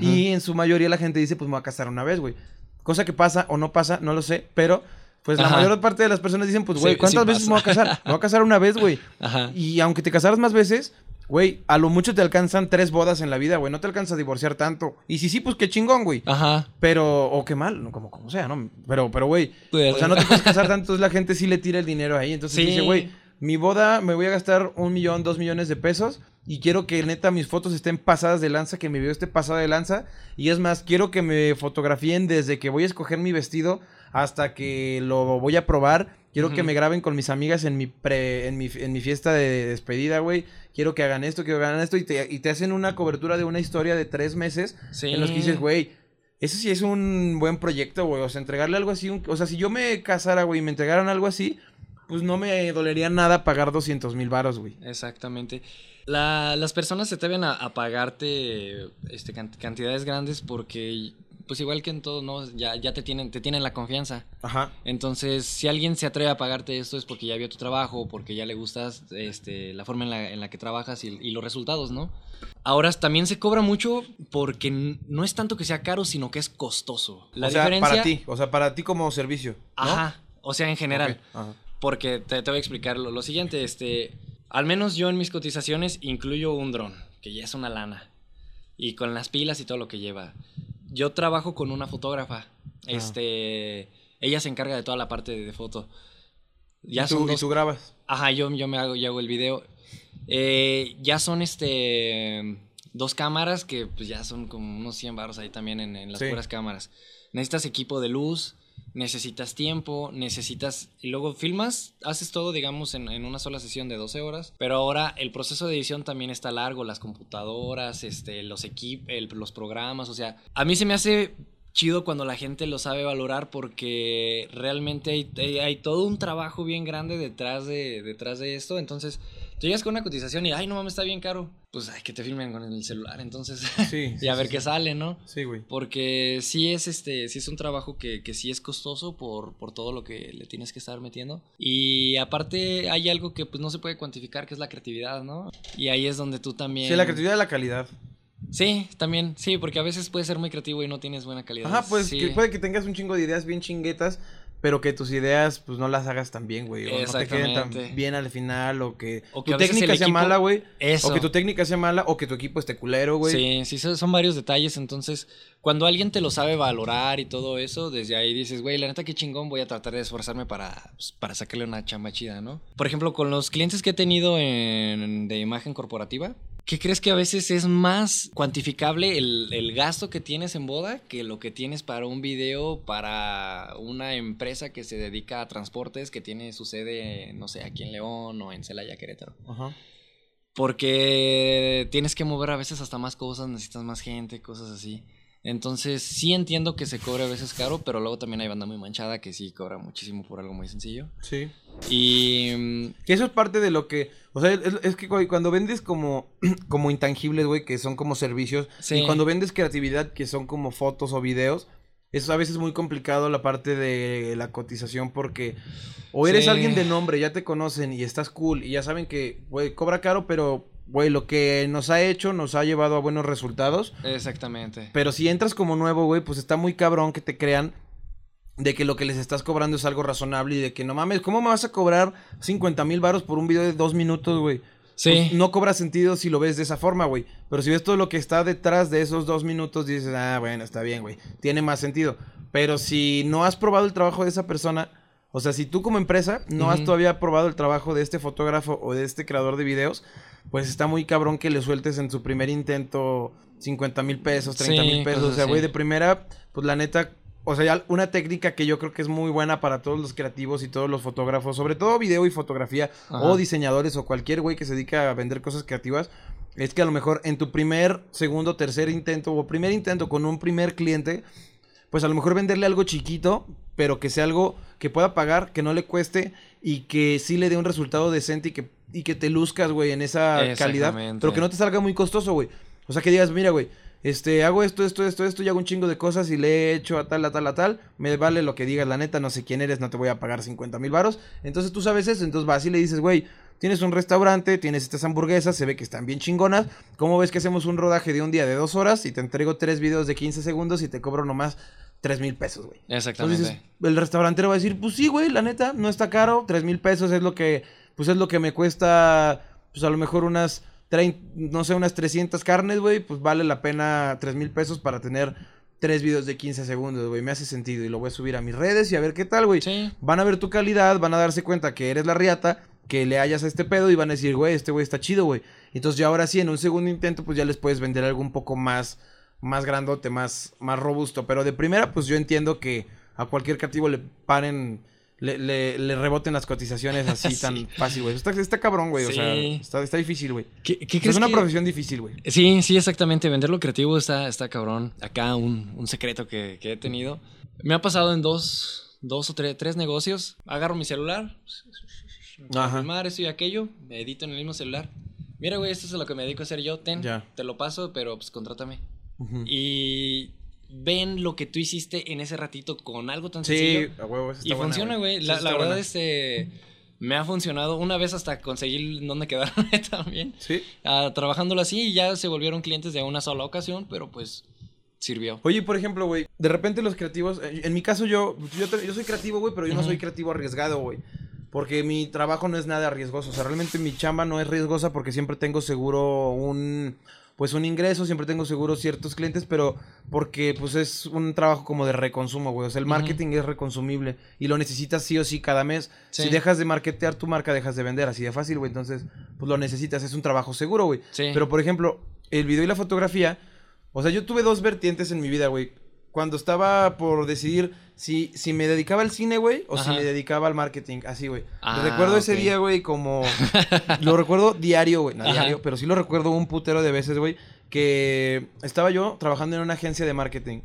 Y en su mayoría la gente dice, pues me voy a casar una vez, güey. Cosa que pasa o no pasa, no lo sé, pero pues la mayor parte de las personas dicen, pues, güey, ¿cuántas veces me voy a casar? Me voy a casar una vez, güey. Y aunque te casaras más veces, Güey, a lo mucho te alcanzan tres bodas en la vida, güey. No te alcanza a divorciar tanto. Y si sí, pues qué chingón, güey. Ajá. Pero, o qué mal, como, como sea, ¿no? Pero, pero, güey. o sea, no te puedes casar tanto, entonces la gente sí le tira el dinero ahí. Entonces dice, güey, mi boda me voy a gastar un millón, dos millones de pesos. Y quiero que neta mis fotos estén pasadas de lanza, que mi video esté pasada de lanza. Y es más, quiero que me fotografíen desde que voy a escoger mi vestido hasta que lo voy a probar. Quiero que me graben con mis amigas en mi, pre, en mi, en mi fiesta de despedida, güey quiero que hagan esto, quiero que hagan esto, y te, y te hacen una cobertura de una historia de tres meses en los que dices, güey, ese sí es un buen proyecto, güey. O sea, entregarle algo así. o sea, si yo me casara, güey, y me entregaran algo así, pues no me dolería nada pagar 200 mil varos, güey. Exactamente. las personas se deben a, a pagarte este, cantidades grandes porque pues igual que en todo, ¿no? Ya, ya te tienen, te tienen la confianza. Ajá. Entonces, si alguien se atreve a pagarte esto es porque ya vio tu trabajo, porque ya le gustas este, la forma en la, en la que trabajas y, los resultados, ¿no? Ahora también se cobra mucho porque no es tanto que sea caro, sino que es costoso. La o sea, para ti, o sea, para ti como servicio. Ajá. O sea, en general. Ajá. Porque te, te, voy a explicar lo, lo siguiente, este, al menos yo en mis cotizaciones incluyo un dron, que ya es una lana. Y con las pilas y todo lo que lleva yo trabajo con una fotógrafa. Este, ella se encarga de toda la parte de, foto. Ya ¿Y, tú, ¿Y tú grabas? Ajá, yo, yo me hago, yo hago el video. Eh, ya son este dos cámaras que pues ya son como unos 100 baros ahí también en, las puras cámaras. Necesitas equipo de luz, necesitas tiempo, necesitas... Y luego filmas, haces todo, digamos, en, una sola sesión de 12 horas. Pero ahora el proceso de edición también está largo, las computadoras, este, los equipos, los programas, o sea, a mí se me hace chido cuando la gente lo sabe valorar porque realmente hay, hay- hay todo un trabajo bien grande detrás de, detrás de esto. Entonces, tú llegas con una cotización y, ay, no mames, está bien caro. Pues, ay, que te filmen con el celular, entonces. Sí. y a sí, ver sí, qué sale, ¿no? Sí, güey. Porque sí es este, sí es un trabajo que, que sí es costoso por, por todo lo que le tienes que estar metiendo. Y aparte hay algo que pues no se puede cuantificar, que es la creatividad, ¿no? Y ahí es donde tú también. Sí, la creatividad de la calidad. Sí, también, sí, porque a veces puedes ser muy creativo y no tienes buena calidad. Ajá, pues Sí. que puede que tengas un chingo de ideas bien chinguetas, pero que tus ideas pues no las hagas tan bien, güey. O no te queden tan bien al final, o que, O que tu técnica sea equipo- mala, güey. O que tu técnica sea mala, o que tu equipo esté culero, güey. Sí, sí, son son varios detalles. Entonces, cuando alguien te lo sabe valorar y todo eso, desde ahí dices, güey, la neta, qué chingón, voy a tratar de esforzarme para, pues, para sacarle una chamba chida, ¿no? Por ejemplo, con los clientes que he tenido en- de imagen corporativa, ¿qué crees que a veces es más cuantificable el, el gasto que tienes en boda que lo que tienes para un video, para una empresa que se dedica a transportes, que tiene su sede, no sé, aquí en León o en Celaya, Querétaro? Ajá. Porque tienes que mover a veces hasta más cosas, necesitas más gente, cosas así. Entonces, sí entiendo que se cobre a veces caro, pero luego también hay banda muy manchada que sí cobra muchísimo por algo muy sencillo. Sí. Y. mm, eso es parte de lo que, o sea, es, es que cuando vendes como, como intangibles, güey, que son como servicios, Sí. y cuando vendes creatividad, que son como fotos o videos, eso a veces es muy complicado la parte de la cotización porque o eres Sí. alguien de nombre, ya te conocen y estás cool y ya saben que, güey, cobra caro, pero, güey, lo que nos ha hecho nos ha llevado a buenos resultados. Exactamente. Pero si entras como nuevo, güey, pues está muy cabrón que te crean de que lo que les estás cobrando es algo razonable y de que no mames, ¿cómo me vas a cobrar 50 mil baros por un video de dos minutos, güey? Sí. Pues no cobra sentido si lo ves de esa forma, güey. Pero si ves todo lo que está detrás de esos dos minutos, dices, ah, bueno, está bien, güey. Tiene más sentido. Pero si no has probado el trabajo de esa persona, o sea, si tú como empresa no has todavía probado el trabajo de este fotógrafo o de este creador de videos, pues está muy cabrón que le sueltes en su primer intento 50 mil pesos, 30 Sí, mil pesos. O sea, güey, de primera, pues la neta, o sea, ya una técnica que yo creo que es muy buena para todos los creativos y todos los fotógrafos, sobre todo video y fotografía, Ajá. o diseñadores o cualquier güey que se dedica a vender cosas creativas, es que a lo mejor en tu primer, segundo, tercer intento o primer intento con un primer cliente, pues a lo mejor venderle algo chiquito, pero que sea algo que pueda pagar, que no le cueste y que sí le dé un resultado decente y que, y que te luzcas, güey, en esa calidad, pero que no te salga muy costoso, güey. O sea, que digas, mira, güey, este, hago esto, esto, esto, esto, y hago un chingo de cosas y le he hecho a tal, a tal, a tal. Me vale lo que digas, la neta, no sé quién eres, no te voy a pagar 50 mil varos. Entonces tú sabes eso, entonces vas y le dices, güey, tienes un restaurante, tienes estas hamburguesas, se ve que están bien chingonas. ¿Cómo ves que hacemos un rodaje de un día de dos horas y te entrego tres videos de 15 segundos y te cobro nomás 3 mil pesos, güey? Exactamente. Entonces el restaurantero va a decir, pues sí, güey, la neta, no está caro, 3 mil pesos es lo que, pues es lo que me cuesta, pues a lo mejor unas, no sé, unas 300 carnes, güey, pues vale la pena 3 mil pesos para tener tres videos de 15 segundos, güey, me hace sentido y lo voy a subir a mis redes y a ver qué tal, güey. Sí. Van a ver tu calidad, van a darse cuenta que eres la riata, que le hayas a este pedo y van a decir, güey, este güey está chido, güey. Entonces ya ahora sí, en un segundo intento, pues ya les puedes vender algo un poco más, más grandote, más, más robusto. Pero de primera, pues yo entiendo que a cualquier creativo le paren, le, le, le reboten las cotizaciones así Sí. tan fácil, güey. Está, está cabrón, güey. O sea, está, está difícil, güey. ¿Qué, qué crees es una que- profesión difícil, güey. Sí, sí, exactamente. Vender lo creativo está, está cabrón. Acá un, un secreto que, que he tenido. Me ha pasado en dos, dos o tres, tres negocios. Agarro mi celular, Ajá. filmar esto y aquello, me edito en el mismo celular. Mira, güey, esto es a lo que me dedico a hacer yo. Ten, Ya. te lo paso, pero pues contrátame. Ujú. Y ven lo que tú hiciste en ese ratito con algo tan Sí, sencillo. a huevo, Y está buena, funciona, güey. Sí, La, verdad, buena. este. Me ha funcionado. Una vez hasta conseguí dónde quedarme también. Sí. Ah, trabajándolo así y ya se volvieron clientes de una sola ocasión, pero pues sirvió. Oye, por ejemplo, güey, de repente los creativos, eh, en mi caso yo, yo, yo soy creativo, güey, pero yo no soy creativo arriesgado, güey. Porque mi trabajo no es nada riesgoso, o sea, realmente mi chamba no es riesgosa porque siempre tengo seguro un, pues un ingreso, siempre tengo seguro ciertos clientes, pero porque pues es un trabajo como de reconsumo, güey. O sea, el marketing es reconsumible y lo necesitas sí o sí cada mes. Sí. Si dejas de marketear tu marca, dejas de vender, así de fácil, güey. Entonces, pues lo necesitas, es un trabajo seguro, güey. Sí. Pero, por ejemplo, el video y la fotografía, o sea, yo tuve dos vertientes en mi vida, güey. Cuando estaba por decidir si, si me dedicaba al cine, güey, o si me dedicaba al marketing, así, güey. Ah, recuerdo ese día, güey, como... lo recuerdo diario, güey. No Ajá. diario, pero sí lo recuerdo un putero de veces, güey. Que estaba yo trabajando en una agencia de marketing.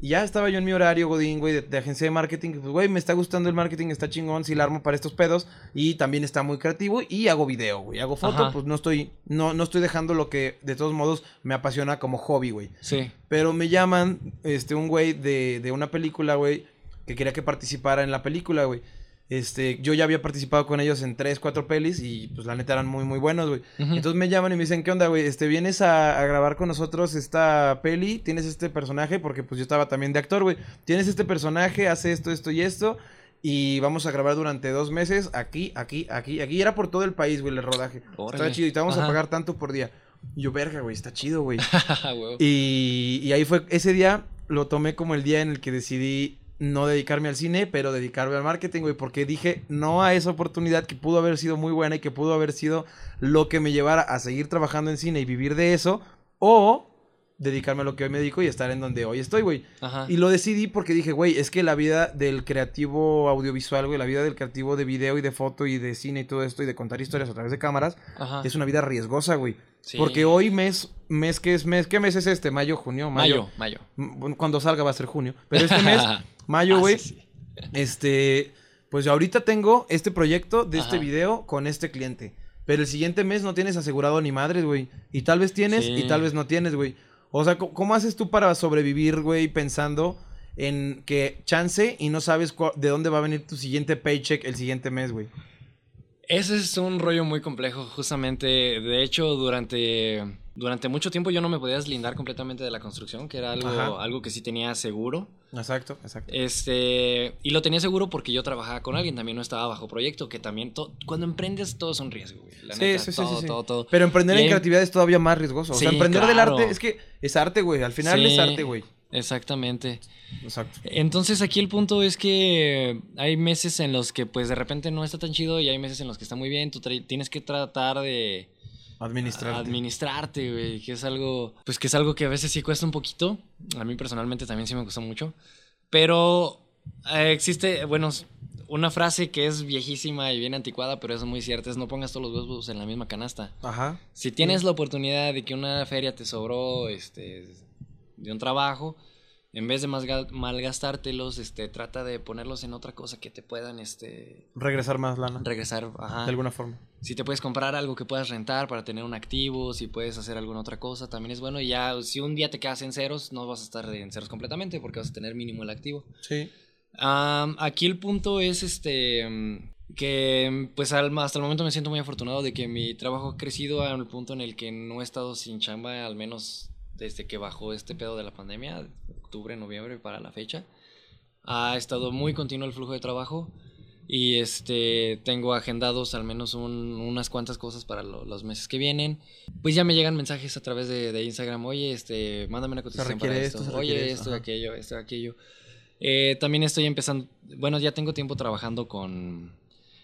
Y ya estaba yo en mi horario, Godín, güey, de, de agencia de marketing. Pues, güey, me está gustando el marketing, está chingón, sí la armo para estos pedos. Y también está muy creativo. Y hago video, güey. Hago foto, Ajá. pues no estoy, no, no estoy dejando lo que de todos modos me apasiona como hobby, güey. Sí. Pero me llaman, este, un güey de, de una película, güey, que quería que participara en la película, güey. Este, yo ya había participado con ellos en tres, cuatro pelis y pues la neta eran muy, muy buenos, güey. Entonces me llaman y me dicen, ¿qué onda, güey? Este, vienes a, a grabar con nosotros esta peli, tienes este personaje, porque pues yo estaba también de actor, güey. Tienes este personaje, hace esto, esto y esto. Y vamos a grabar durante dos meses aquí, aquí, aquí, aquí. Y era por todo el país, güey, el rodaje. Órale. Estaba chido y te vamos a pagar tanto por día. Y yo, verga, güey, está chido, güey. Y, y ahí fue, ese día lo tomé como el día en el que decidí no dedicarme al cine, pero dedicarme al marketing, güey, porque dije no a esa oportunidad que pudo haber sido muy buena y que pudo haber sido lo que me llevara a seguir trabajando en cine y vivir de eso, o dedicarme a lo que hoy me dedico y estar en donde hoy estoy, güey. Y lo decidí porque dije, güey, es que la vida del creativo audiovisual, güey, la vida del creativo de video y de foto y de cine y todo esto y de contar historias a través de cámaras, Ajá. es una vida riesgosa, güey. Sí. Porque hoy mes, mes que es mes, ¿qué mes es este? Mayo, junio, mayo. Mayo, mayo. Cuando salga va a ser junio. Pero este mes, mayo, Ah, güey, sí, sí. este, pues ahorita tengo este proyecto de este video con este cliente. Pero el siguiente mes no tienes asegurado ni madres, güey. Y tal vez tienes Sí. y tal vez no tienes, güey. O sea, ¿cómo- ¿cómo haces tú para sobrevivir, güey, pensando en que chance y no sabes de dónde va a venir tu siguiente paycheck el siguiente mes, güey? Ese es un rollo muy complejo, justamente. De hecho, durante, durante mucho tiempo yo no me podía deslindar completamente de la construcción, que era algo, Ajá. algo que sí tenía seguro. Exacto, exacto. Este, y lo tenía seguro porque yo trabajaba con alguien, también no estaba bajo proyecto, que también cuando emprendes todo es un riesgo, güey. La Sí, neta, sí, sí, todo, sí, sí. todo, todo. Pero emprender Y en creatividad es todavía más riesgoso. O sea, emprender del arte es que es arte, güey. Al final es arte, güey. Exactamente. Exacto. Entonces aquí el punto es que hay meses en los que pues de repente no está tan chido y hay meses en los que está muy bien. Tú tienes que tratar de Administrar. administrarte, güey, que es algo, pues que es algo que a veces sí cuesta un poquito. A mí personalmente también sí me cuesta mucho. Pero eh, existe, bueno, una frase que es viejísima y bien anticuada, pero es muy cierta, es no pongas todos los huevos en la misma canasta. Ajá. Si tienes la oportunidad de que una feria te sobró este, de un trabajo, en vez de malgastártelos, este, trata de ponerlos en otra cosa que te puedan este, Regresar más lana. regresar. Ajá. De alguna forma. Si te puedes comprar algo que puedas rentar para tener un activo, si puedes hacer alguna otra cosa, también es bueno. Y ya, si un día te quedas en ceros, no vas a estar en ceros completamente porque vas a tener mínimo el activo. Sí. Am, aquí el punto es este que pues al- hasta el momento me siento muy afortunado de que mi trabajo ha crecido al punto en el que no he estado sin chamba al menos desde que bajó este pedo de la pandemia, octubre, noviembre para la fecha. Ha estado muy continuo el flujo de trabajo y este tengo agendados al menos un- unas cuantas cosas para lo- los meses que vienen. Pues ya me llegan mensajes a través de, de Instagram, oye, este, mándame una cotización para esto, esto, oye, esto, ajá. aquello, esto, aquello. Eh, también estoy empezando, bueno, ya tengo tiempo trabajando con,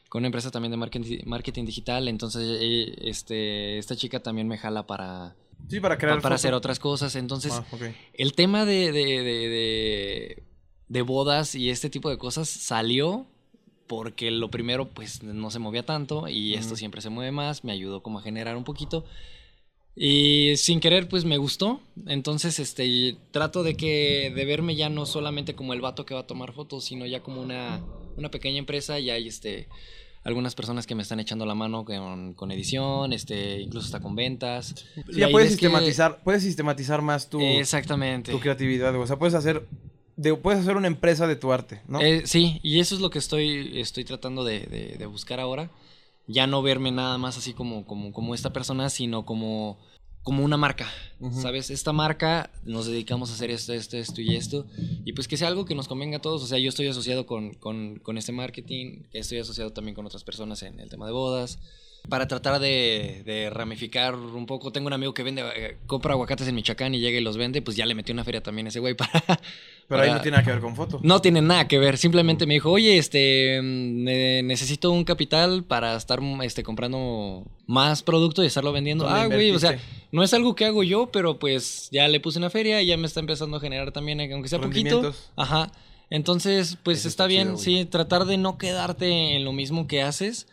con una empresa también de marketing, marketing digital, entonces eh, este, esta chica también me jala para, Sí, para crear. pa- para foto. hacer otras cosas, entonces Ah, ok. el tema de, de, de, de- bodas y este tipo de cosas salió porque lo primero pues no se movía tanto y esto Ujú. siempre se mueve más, me ayudó como a generar un poquito. Y sin querer pues me gustó, entonces este trato de que de verme ya no solamente como el vato que va a tomar fotos, sino ya como una, una pequeña empresa y hay este algunas personas que me están echando la mano con, con edición, este incluso hasta con ventas. Sí, ya puedes que- sistematizar, puedes sistematizar más tu, Exactamente. tu creatividad. O sea, puedes hacer. de- puedes hacer una empresa de tu arte, ¿no? Eh, sí, y eso es lo que estoy, estoy tratando de, de- de buscar ahora. Ya no verme nada más así como, como, como esta persona, sino como, como una marca. ¿Sabes? Esta marca nos dedicamos a hacer esto, esto, esto y esto. Y pues que sea algo que nos convenga a todos. O sea, yo estoy asociado con, con, con este marketing, estoy asociado también con otras personas en el tema de bodas. Para tratar de, de ramificar un poco, tengo un amigo que vende, eh, compra aguacates en Michoacán y llega y los vende, pues ya le metí una feria también a ese güey para, Pero ahí no tiene nada que ver con foto. no tiene nada que ver, simplemente me dijo, oye, este, ne- necesito un capital para estar este, comprando más producto y estarlo vendiendo. ¿Dónde Ah, güey, o sea? No es algo que hago yo, pero pues ya le puse una feria y ya me está empezando a generar también, eh, aunque sea poquito. Ajá. Entonces, pues Eso está, está bien, chido, sí, tratar de no quedarte en lo mismo que haces,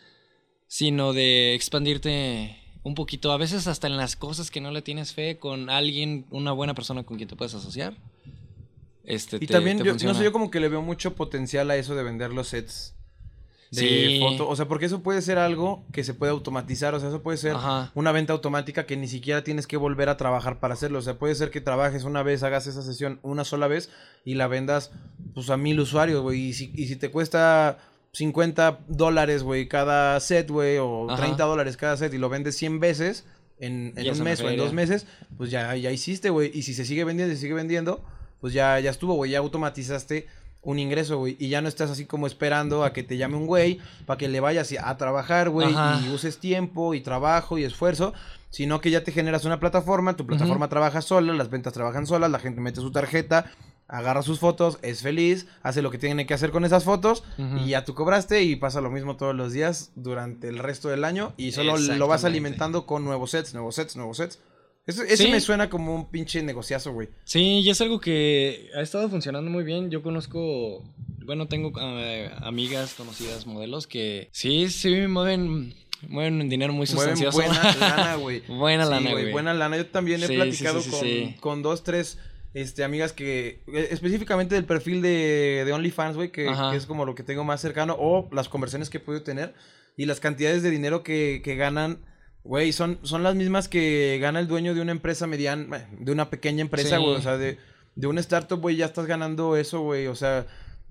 sino de expandirte un poquito, a veces hasta en las cosas que no le tienes fe, con alguien, una buena persona con quien te puedes asociar. Este, Y te- también, te yo, no sé, yo como que le veo mucho potencial a eso de vender los sets de Sí. foto. O sea, porque eso puede ser algo que se puede automatizar. O sea, eso puede ser Ajá. una venta automática que ni siquiera tienes que volver a trabajar para hacerlo. O sea, puede ser que trabajes una vez, hagas esa sesión una sola vez y la vendas pues a mil usuarios, güey. Y si, y si te cuesta 50 dólares, güey, cada set, güey, o Ajá. 30 dólares cada set y lo vendes 100 veces en, un mes o en dos meses, pues ya, ya hiciste, güey. Y si se sigue vendiendo y se sigue vendiendo, pues ya, ya estuvo, güey. Ya automatizaste un ingreso, güey. Y ya no estás así como esperando a que te llame un güey para que le vayas a trabajar, güey. Y uses tiempo y trabajo y esfuerzo. Sino que ya te generas una plataforma, tu plataforma trabaja sola, las ventas trabajan solas, la gente mete su tarjeta, agarra sus fotos, es feliz, hace lo que tiene que hacer con esas fotos y ya tú cobraste y pasa lo mismo todos los días durante el resto del año y solo lo vas alimentando con nuevos sets, nuevos sets, nuevos sets. Eso, ese Sí. me suena como un pinche negociazo, güey. Sí, y es algo que ha estado funcionando muy bien. Yo conozco, bueno, tengo eh, amigas, conocidas, modelos que sí, sí mueven, mueven dinero muy Mueven sustancioso. buena lana, güey. Buena Sí, lana, güey. Buena lana. Yo también he Sí, platicado sí, con, con dos, tres este, amigas que, eh, específicamente del perfil de, de OnlyFans, güey, que es como lo que tengo más cercano, o las conversiones que he podido tener, y las cantidades de dinero que, que ganan, güey, son, son las mismas que gana el dueño de una empresa mediana, bueno, de una pequeña empresa, Sí. güey, o sea, de, de una startup, güey, ya estás ganando eso, güey, o sea,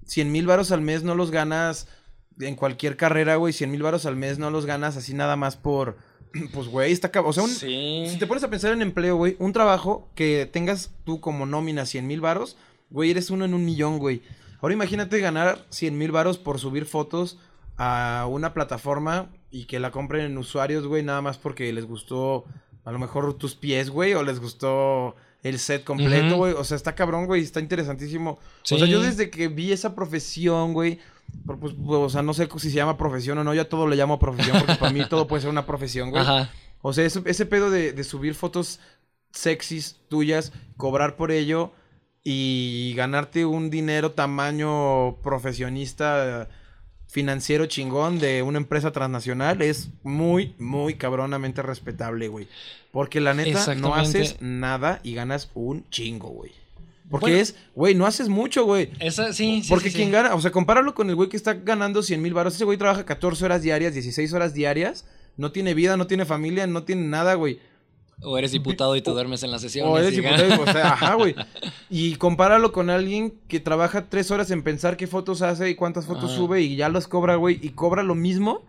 100 mil varos al mes no los ganas en cualquier carrera, güey, 100 mil varos al mes no los ganas así nada más por, pues, güey, está cabrón, o sea, un, Sí. si te pones a pensar en empleo, güey, un trabajo que tengas tú como nómina 100 mil varos, güey, eres uno en un millón, güey. Ahora imagínate ganar 100 mil varos por subir fotos a una plataforma y que la compren en usuarios, güey, nada más porque les gustó a lo mejor tus pies, güey, o les gustó el set completo, güey. O sea, está cabrón, güey, está interesantísimo. O sea, yo desde que vi esa profesión, güey, por- pues, o sea, no sé si se llama profesión o no, yo a todo le llamo profesión, porque para mí todo puede ser una profesión, güey. Ajá. O sea, ese, ese pedo de, de subir fotos sexys tuyas, cobrar por ello y ganarte un dinero tamaño profesionista financiero chingón de una empresa transnacional es muy, muy cabronamente respetable, güey. Porque la neta no haces nada y ganas un chingo, güey. Porque Bueno. es, güey, no haces mucho, güey. Esa, sí, sí, Porque sí, quien sí. gana, o sea, compáralo con el güey que está ganando 100 mil baros. Ese güey trabaja 14 horas diarias, 16 horas diarias. No tiene vida, no tiene familia, no tiene nada, güey. O eres diputado y te duermes en la sesión. O eres diputado, o sea, ajá, güey. Y compáralo con alguien que trabaja tres horas en pensar qué fotos hace y cuántas fotos Ajá. sube y ya las cobra, güey, y cobra lo mismo.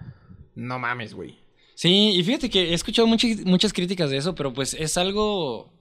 No mames, güey. Sí, y fíjate que he escuchado muchas, muchas críticas de eso, pero pues es algo.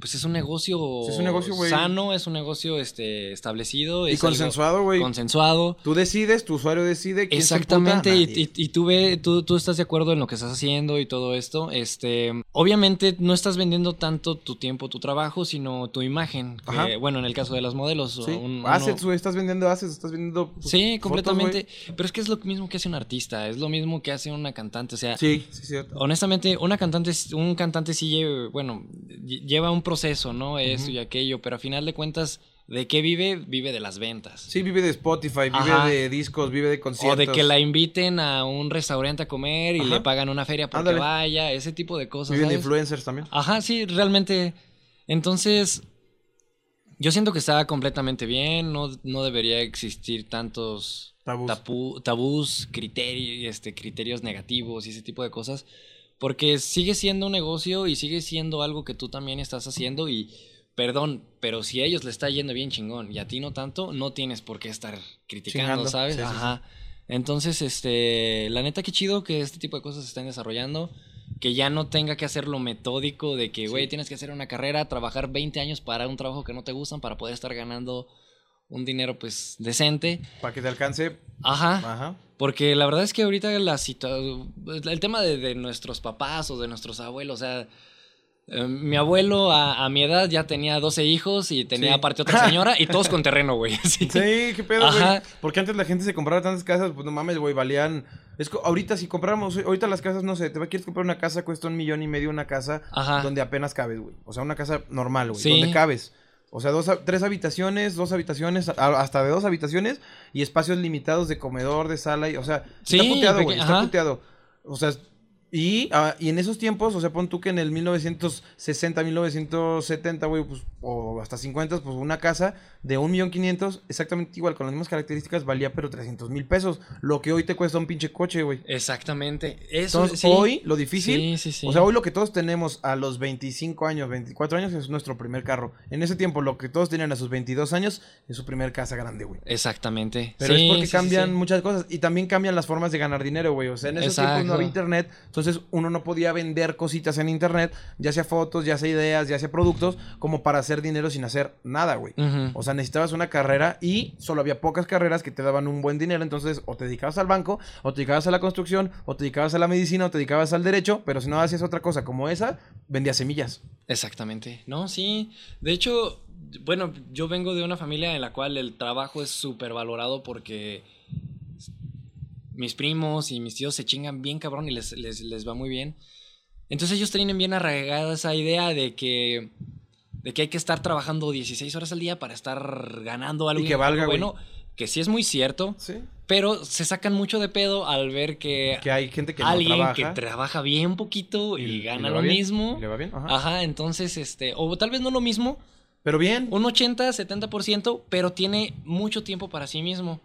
Pues es un negocio, es un negocio, sano, es un negocio este, establecido. Y es consensuado, güey. Consensuado. Tú decides, tu usuario decide. ¿quién se Exactamente, emputa? y, y- y tú, ve, tú, tú estás de acuerdo en lo que estás haciendo y todo esto. Este, obviamente no estás vendiendo tanto tu tiempo, tu trabajo, sino tu imagen. que, bueno, en el caso de las modelos. Sí. un- Assets, güey, estás vendiendo assets, estás vendiendo. pues, Sí, fotos, completamente. pero es que es lo mismo que hace un artista, es lo mismo que hace una cantante. O sea, Sí, sí, cierto. honestamente, una cantante, un cantante sí lleva, bueno, lle- lleva un proceso, ¿no? Esto Ujú. y aquello, pero a final de cuentas, ¿de qué vive? Vive de las ventas. Sí, vive de Spotify, vive Ajá. de discos, vive de O conciertos. de que la inviten a un restaurante a comer y Ajá. le pagan una feria porque Ándale. vaya, ese tipo de cosas. Viven de influencers también. Ajá, sí, realmente. Entonces, yo siento que está completamente bien, no, no debería existir tantos Tabús. tapu- tabús, criterios, este, criterios negativos y ese tipo de cosas, porque sigue siendo un negocio y sigue siendo algo que tú también estás haciendo y, perdón, pero si a ellos le está yendo bien chingón y a ti no tanto, no tienes por qué estar criticando, Chingando. ¿sabes? Sí, sí, sí. Ajá. Entonces, este, la neta que chido que este tipo de cosas se estén desarrollando, que ya no tenga que hacerlo metódico de que, güey, tienes que hacer una carrera, trabajar 20 años para un trabajo que no te gustan para poder estar ganando un dinero pues decente. Para que te alcance. Ajá. Ajá. Porque la verdad es que ahorita la situación, el tema de, de nuestros papás o de nuestros abuelos, o sea, eh, mi abuelo a, a mi edad ya tenía 12 hijos y tenía Sí. aparte otra señora y todos con terreno, güey. Sí, qué pedo, güey. Porque antes la gente se compraba tantas casas, pues no mames, güey, valían. Es que ahorita si compráramos, ahorita las casas, no sé, te quieres comprar una casa, cuesta un millón y medio una casa Ajá. donde apenas cabes, güey. O sea, una casa normal, güey, Sí. donde cabes. O sea, dos, tres habitaciones, dos habitaciones, hasta de dos habitaciones y espacios limitados de comedor, de sala, y, o sea, Sí, está puteado, güey, está puteado. O sea, Y, ah, y en esos tiempos, o sea, pon tú que en el 1960, 1970, güey, pues, o hasta 50, pues una casa de un millón quinientos, exactamente igual, con las mismas características, valía pero 300 mil pesos. Lo que hoy te cuesta un pinche coche, güey. Exactamente. Eso, Entonces, sí. hoy, lo difícil, Sí, sí, sí. o sea, hoy lo que todos tenemos a los 25 años, 24 años, es nuestro primer carro. En ese tiempo, lo que todos tenían a sus 22 años es su primer casa grande, güey. Exactamente. Pero es porque cambian muchas cosas y también cambian las formas de ganar dinero, güey. O sea, en esos tiempos no Exacto. había internet, entonces uno no podía vender cositas en internet, ya sea fotos, ya sea ideas, ya sea productos, como para hacer dinero sin hacer nada, güey. O sea, necesitabas una carrera y solo había pocas carreras que te daban un buen dinero, entonces o te dedicabas al banco, o te dedicabas a la construcción, o te dedicabas a la medicina, o te dedicabas al derecho, pero si no hacías otra cosa como esa, vendías semillas. Exactamente. No, sí. De hecho, bueno, yo vengo de una familia en la cual el trabajo es súper valorado porque mis primos y mis tíos se chingan bien cabrón y les, les, les va muy bien. Entonces ellos tienen bien arraigada esa idea de que, de que hay que estar trabajando 16 horas al día para estar ganando algo. Y que valga, güey. bueno. Que sí es muy cierto, Sí. pero se sacan mucho de pedo al ver que, Que hay gente que alguien no trabaja. que trabaja bien poquito y, y gana lo bien, mismo. y le va bien, ajá. Ajá, entonces, este, o tal vez no lo mismo, Pero bien. un 80, 70%, pero tiene mucho tiempo para sí mismo.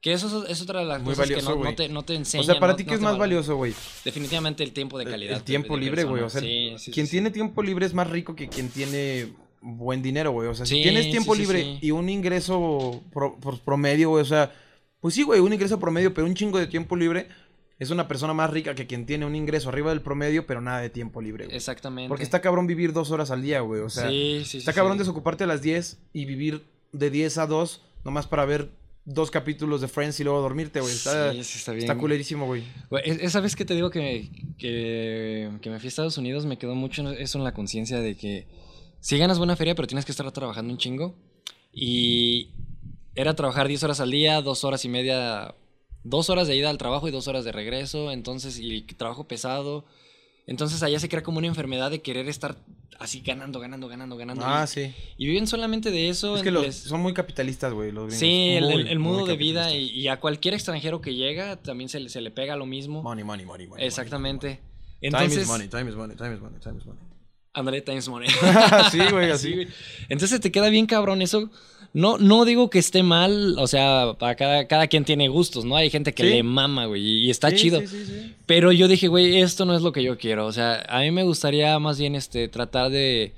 Que eso es, otra de las Muy cosas que no, te, no te O sea, para no- ti, ¿qué es más valioso, güey? Definitivamente el tiempo de El- calidad. El tiempo de libre, güey. O sea. Sí, sí, quien sí, tiene tiempo libre es más rico que quien tiene buen dinero, güey. O sea, si tienes tiempo libre y un ingreso pro- pues, promedio, güey, o sea, pues sí, güey, un ingreso promedio, pero un chingo de tiempo libre es una persona más rica que quien tiene un ingreso arriba del promedio, pero nada de tiempo libre, güey. Exactamente. Porque está cabrón vivir dos horas al día, güey. O sea, está cabrón desocuparte a las 10 y vivir de 10 a 2 nomás para ver dos capítulos de Friends y luego dormirte, güey. Está, Sí, está bien. está culerísimo, güey. Güey, es- esa vez que te digo que, que, que me fui a Estados Unidos, me quedó mucho eso en la conciencia de que si ganas buena feria, pero tienes que estar trabajando un chingo. Y era trabajar 10 horas al día, dos horas y media, dos horas de ida al trabajo y dos horas de regreso, entonces, y trabajo pesado. Entonces allá se crea como una enfermedad de querer estar así ganando, ganando, ganando, ganando. Ah, sí. y viven solamente de eso. Es que los, les- son muy capitalistas, güey, los gringos. Sí, el, Muy, el- el muy modo de vida y, y a cualquier extranjero que llega también se, le- se le pega lo mismo. Money, money, money, money. Exactamente. money, money. Entonces, Time is money, time is money, time is money, time is money. Ándale, Times Money. sí, güey, así. Sí, güey. Entonces te queda bien cabrón eso. No, no digo que esté mal, o sea, para cada, cada quien tiene gustos, ¿no? Hay gente que Sí. le mama, güey, y, está Sí, chido. Sí. Pero yo dije, güey, esto no es lo que yo quiero. O sea, a mí me gustaría más bien este, tratar de,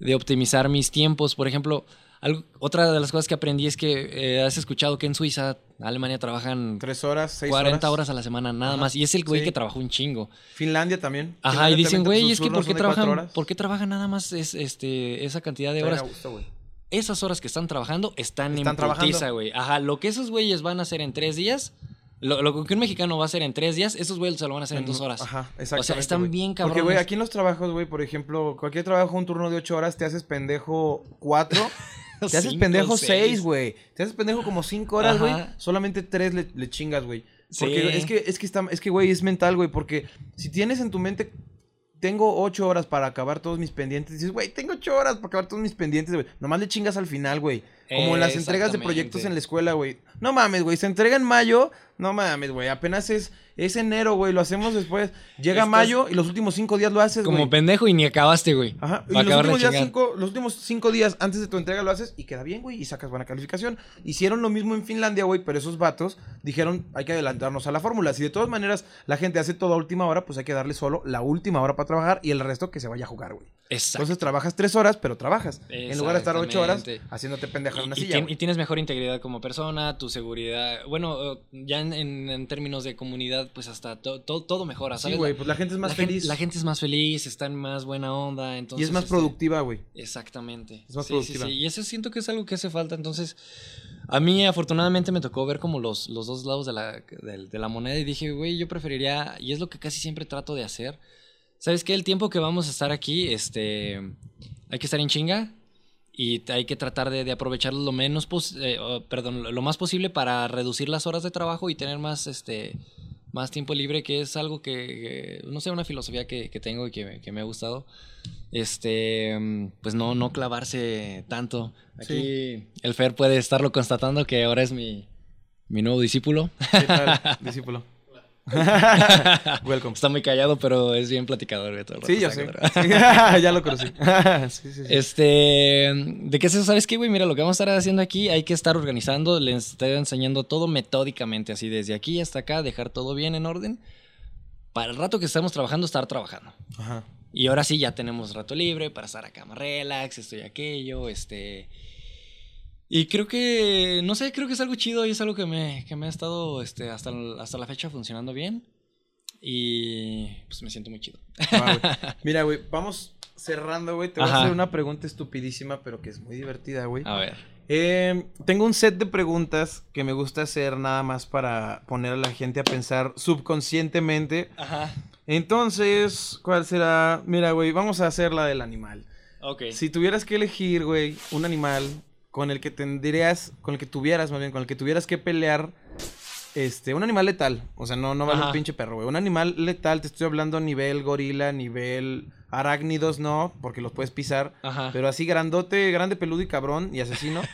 de optimizar mis tiempos. Por ejemplo, algo- otra de las cosas que aprendí es que eh, has escuchado que en Suiza, Alemania, trabajan Tres horas, seis 40 horas. a la semana nada Ajá, más. Y es el güey sí. que trabajó un chingo. Finlandia también. Ajá, Finlandia y dicen, güey, es que ¿por qué trabajan. ¿por qué trabajan nada más es, este, esa cantidad de horas? gusto. Esas horas que están trabajando están, Están en putiza, güey. Ajá, lo que esos güeyes van a hacer en tres días, lo, lo que un mexicano va a hacer en tres días, esos güeyes se lo van a hacer en, dos horas. Ajá, exactamente. O sea, están bien Porque, güey, cabrones. aquí en los trabajos, güey, por ejemplo, cualquier trabajo, un turno de ocho horas, te haces pendejo cuatro. Te haces Cinco, pendejo seis. güey. Te haces pendejo como cinco horas, güey. Solamente tres le, le chingas, güey. Porque Sí. es que, es que está, es que, güey, es mental, güey. Porque si tienes en tu mente, tengo ocho horas para acabar todos mis pendientes, dices, güey, tengo ocho horas para acabar todos mis pendientes, güey. Nomás le chingas al final, güey. Como en las entregas de proyectos en la escuela, güey. No mames, güey. Se entrega en mayo. No mames, güey. Apenas es, es enero, güey. Lo hacemos después. Llega Estás- mayo y los últimos cinco días lo haces, Como güey. pendejo y ni acabaste, güey. Ajá. Y los últimos, días cinco, los últimos cinco días antes de tu entrega lo haces y queda bien, güey. Y sacas buena calificación. Hicieron lo mismo en Finlandia, güey. Pero esos vatos dijeron, hay que adelantarnos a la fórmula. Si de todas maneras la gente hace todo a última hora, pues hay que darle solo la última hora para trabajar y el resto que se vaya a jugar, güey. Exacto. Entonces trabajas tres horas, pero trabajas. En lugar de estar ocho horas haciéndote pendeja en una y, silla. y tienes mejor integridad como persona, tu seguridad. Bueno, ya en, en- en términos de comunidad, pues hasta to- to- todo mejora, Sí, ¿sabes? güey, La- pues la gente es más la feliz. la gente es más feliz, está en más buena onda. y Entonces, es más este, productiva, güey. Exactamente. Es más Sí, sí, productiva. sí. Y eso siento que es algo que hace falta. Entonces, a mí afortunadamente me tocó ver como los, los dos lados de la, de la moneda y dije, güey, yo preferiría, y es lo que casi siempre trato de hacer. ¿Sabes qué? El tiempo que vamos a estar aquí, este, hay que estar en chinga y hay que tratar de, de aprovecharlo lo menos, pos- eh, perdón, lo más posible para reducir las horas de trabajo y tener más, este, más tiempo libre, que es algo que, que, no sé, una filosofía que, que tengo y que, que me ha gustado. Este, mm, pues no, no clavarse tanto. Aquí el Fer puede estarlo constatando que ahora es mi, mi nuevo discípulo. ¿Qué tal, discípulo? Welcome. Está muy callado, pero es bien platicador. güey, todo Sí, yo sé. Sí, ya lo conocí. sí, sí. Este, ¿de qué es eso? ¿Sabes qué, güey? Mira, lo que vamos a estar haciendo aquí, hay que estar organizando, les estoy enseñando todo metódicamente, así desde aquí hasta acá, dejar todo bien en orden. Para el rato que estamos trabajando, estar trabajando. Ajá. Y ahora sí, ya tenemos rato libre para estar acá más relax, esto y aquello, este... Y creo que, no sé, creo que es algo chido y es algo que me, que me ha estado este, hasta, hasta la fecha funcionando bien. Y pues me siento muy chido. Mira, güey, vamos cerrando, güey. Te voy a hacer una pregunta estupidísima, pero que es muy divertida, güey. A ver. Eh, tengo un set de preguntas que me gusta hacer nada más para poner a la gente a pensar subconscientemente. Ajá. Entonces, ¿cuál será? Mira, güey, vamos a hacer la del animal. Ok. Si tuvieras que elegir, güey, un animal con el que tendrías, con el que tuvieras, más bien, con el que tuvieras que pelear, este, un animal letal. O sea, no, no vale un pinche perro, güey. Un animal letal, te estoy hablando nivel gorila, nivel arácnidos, no, porque los puedes pisar. Ajá. Pero así grandote, grande, peludo y cabrón y asesino.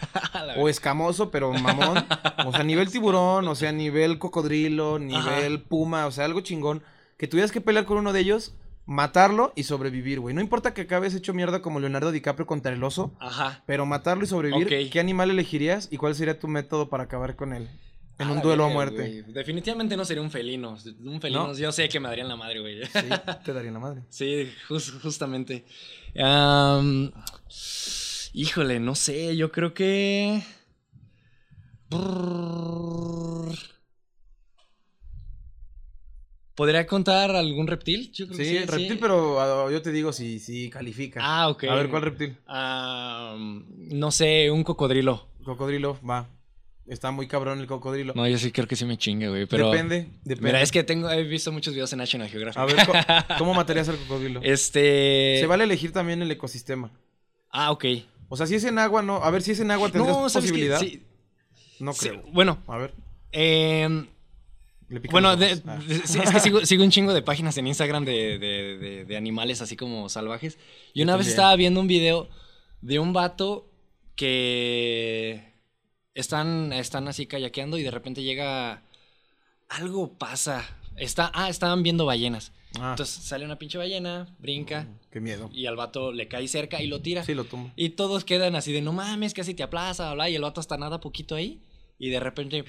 O escamoso, pero mamón. O sea, nivel tiburón, o sea, nivel cocodrilo, nivel puma, o sea, algo chingón. Que tuvieras que pelear con uno de ellos, matarlo y sobrevivir, güey. No importa que acabes hecho mierda como Leonardo DiCaprio contra el oso, Ajá. pero matarlo y sobrevivir. ¿qué animal elegirías y cuál sería tu método para acabar con él? En un duelo a muerte. güey. Definitivamente no sería un felino. Un felino, ¿No? yo sé que me darían la madre, güey. Sí, te daría la madre. Sí, jus- justamente. Am, híjole, no sé, yo creo que... Brrr. ¿Podría contar algún reptil? Yo creo que Sí, reptil, pero ah, yo te digo si, si califica. Ah, ok. A ver, ¿cuál reptil? No sé, un cocodrilo. Cocodrilo, va. Está muy cabrón el cocodrilo. No, yo sí creo que sí me chingue, güey, pero... Depende, depende. Mira, es que tengo, he visto muchos videos en National Geographic. A ver, co- ¿cómo matarías al cocodrilo? Este... Se vale elegir también el ecosistema. Ah, ok. O sea, si es en agua, no. A ver, si es en agua, ¿tendrías No, posibilidad? Sí, No sí, creo. bueno, A ver, pican bueno, de-. Ah. es que sigo, sigo un chingo de páginas en Instagram de, de- de- animales así como salvajes. Y Yo una vez también. estaba viendo un video de un vato que están, están así kayakeando y de repente llega... Algo pasa. Está, ah, estaban viendo ballenas. Ah, Entonces sale una pinche ballena, brinca qué miedo. y al vato le cae cerca y lo tira. Sí, lo tomo. Y todos quedan así de, no mames, casi te aplaza, bla, y el vato hasta nada poquito ahí. Y de repente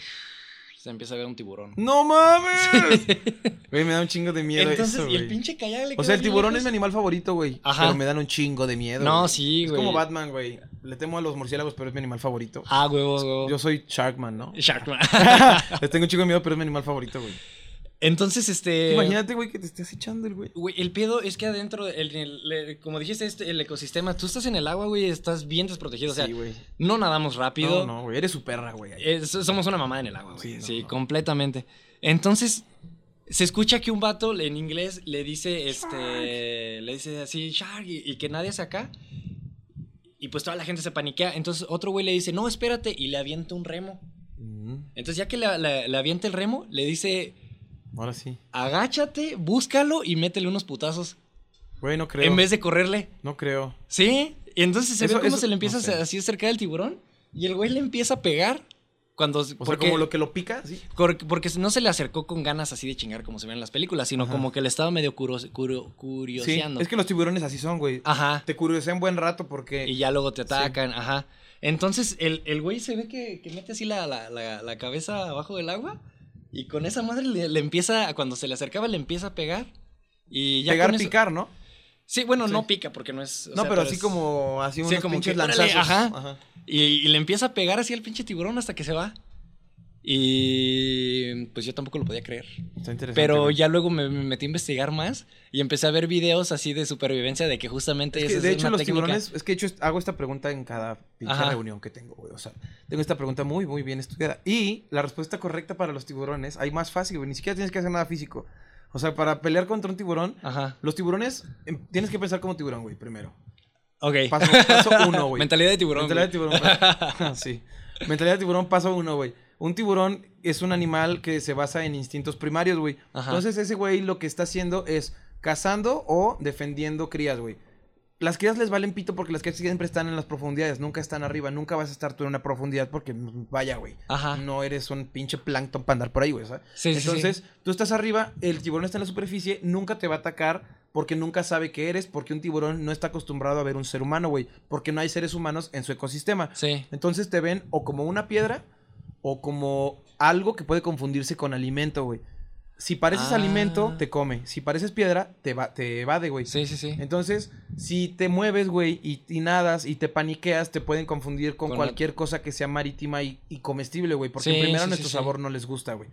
se empieza a ver un tiburón. ¡No mames! Güey, me da un chingo de miedo Entonces, eso, y el güey. pinche kayak le O queda sea, el bien tiburón es mi animal favorito, güey. Ajá. Pero me dan un chingo de miedo. No, güey. sí, Es güey. como Batman, güey. Le temo a los murciélagos, pero es mi animal favorito. Ah, huevo, huevo. Yo soy Sharkman, ¿no? Sharkman. Les tengo un chingo de miedo, pero es mi animal favorito, güey. Entonces, este... Imagínate, güey, que te estés echando el güey. Güey, el pedo es que adentro, el, el- el- como dijiste, este, el ecosistema, tú estás en el agua, güey, estás bien desprotegido. O sea, sí, güey. no nadamos rápido. No, no, güey. Eres su perra, güey. Es- somos una mamá en el agua, güey. Sí, Sí, no, completamente. Entonces, se escucha que un vato en inglés le dice, este, le dice así, Shark, y, y que nadie es acá. Y pues toda la gente se paniquea. Entonces otro güey le dice, no, espérate, y le avienta un remo. Mm, Entonces ya que le, le- le avienta el remo, le dice, ahora sí. agáchate, búscalo y métele unos putazos. Güey, no creo. En vez de correrle. No creo. ¿Sí? Y entonces se Eso- ve cómo eso- se le empieza no sé. a- así acercar el tiburón. Y el güey le empieza a pegar. Cuando, O sea, porque- como lo que lo pica, sí. Porque no se le acercó con ganas así de chingar como se ve en las películas, sino Ajá. como que le estaba medio curo- curo- Sí, curioseando. es que los tiburones así son, güey. Ajá. Te curiosean buen rato porque... Y ya luego te atacan, ajá. Entonces el, el güey se ve que, que mete así la, la- la- la cabeza abajo del agua y con esa madre le, le empieza, cuando se le acercaba le empieza a pegar. Y ya pegar, eso- picar, ¿no? Sí, bueno, Sí. no pica porque no es... o no, sea, pero así es- como... Así Sí, unos como pinches que, órale, lanzazos. ajá. Y, y le empieza a pegar así al pinche tiburón hasta que se va. Y pues yo tampoco lo podía creer. Está interesante. Pero ya luego me, me metí a investigar más y empecé a ver videos así de supervivencia de que justamente Es que, de es hecho, una los técnica. tiburones, es que de hecho hago esta pregunta en cada pinche reunión que tengo, güey. O sea, tengo esta pregunta muy, muy bien estudiada. Y la respuesta correcta para los tiburones, hay más fácil, güey. Ni siquiera tienes que hacer nada físico. O sea, para pelear contra un tiburón, Ajá. los tiburones, em, tienes que pensar como tiburón, güey, primero. Ok. Paso, paso uno, güey. Mentalidad de tiburón. Mentalidad de tiburón. sí. Mentalidad de tiburón, paso uno, güey. Un tiburón es un animal que se basa en instintos primarios, güey. Entonces ese güey lo que está haciendo es cazando o defendiendo crías, güey. las crías les valen pito porque las crías siempre están en las profundidades, nunca están arriba, nunca vas a estar tú en una profundidad porque vaya, güey. Ajá. No eres un pinche plancton para andar por ahí, güey, ¿sabes? Sí, sí, sí. Entonces, tú estás arriba, el tiburón está en la superficie, nunca te va a atacar porque nunca sabe qué eres, porque un tiburón no está acostumbrado a ver un ser humano, güey, porque no hay seres humanos en su ecosistema. Sí. Entonces te ven o como una piedra o como algo que puede confundirse con alimento, güey. Si pareces Ah. alimento, te come. Si pareces piedra, te, va, te evade, güey. Sí, sí, sí. Entonces, si te mueves, güey, y, y nadas y te paniqueas, te pueden confundir con, Con la- cualquier cosa que sea marítima y, y comestible, güey. Porque Sí, primero sí, nuestro sí, sabor no les gusta, güey.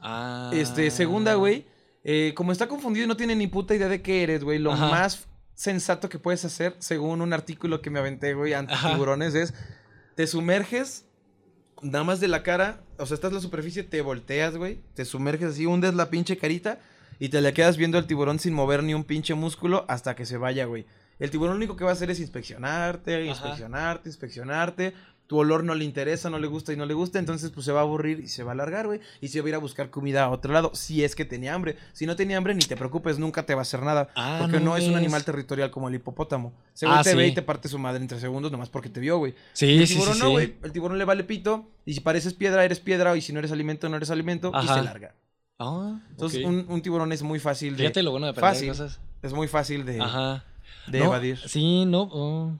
Ah. Este, segunda, güey, eh, como está confundido y no tiene ni puta idea de qué eres, güey, lo Ajá. más sensato que puedes hacer, según un artículo que me aventé, güey, anti Ajá. tiburones, es te sumerges nada más de la cara, o sea, estás en la superficie, te volteas, güey, te sumerges así, hundes la pinche carita y te le quedas viendo al tiburón sin mover ni un pinche músculo hasta que se vaya, güey. El tiburón lo único que va a hacer es inspeccionarte, Ajá. inspeccionarte, inspeccionarte. Tu olor no le interesa, no le gusta y no le gusta, entonces pues se va a aburrir y se va a largar, güey. Y se va a ir a buscar comida a otro lado, si es que tenía hambre. Si no tenía hambre, ni te preocupes, nunca te va a hacer nada. Ah, porque no, es un animal territorial como el hipopótamo. Según Ah, te ve y te parte su madre en tres segundos, nomás porque te vio, güey. Sí, el sí, tiburón sí, no, güey. El tiburón le vale pito. Y si pareces piedra, eres piedra. Y si no eres alimento, no eres alimento. Y se larga. Ah, Entonces, un, un tiburón es muy fácil de. Fíjate lo bueno de fácil. cosas. Es muy fácil de, Ajá. de No, evadir. Sí, no. oh.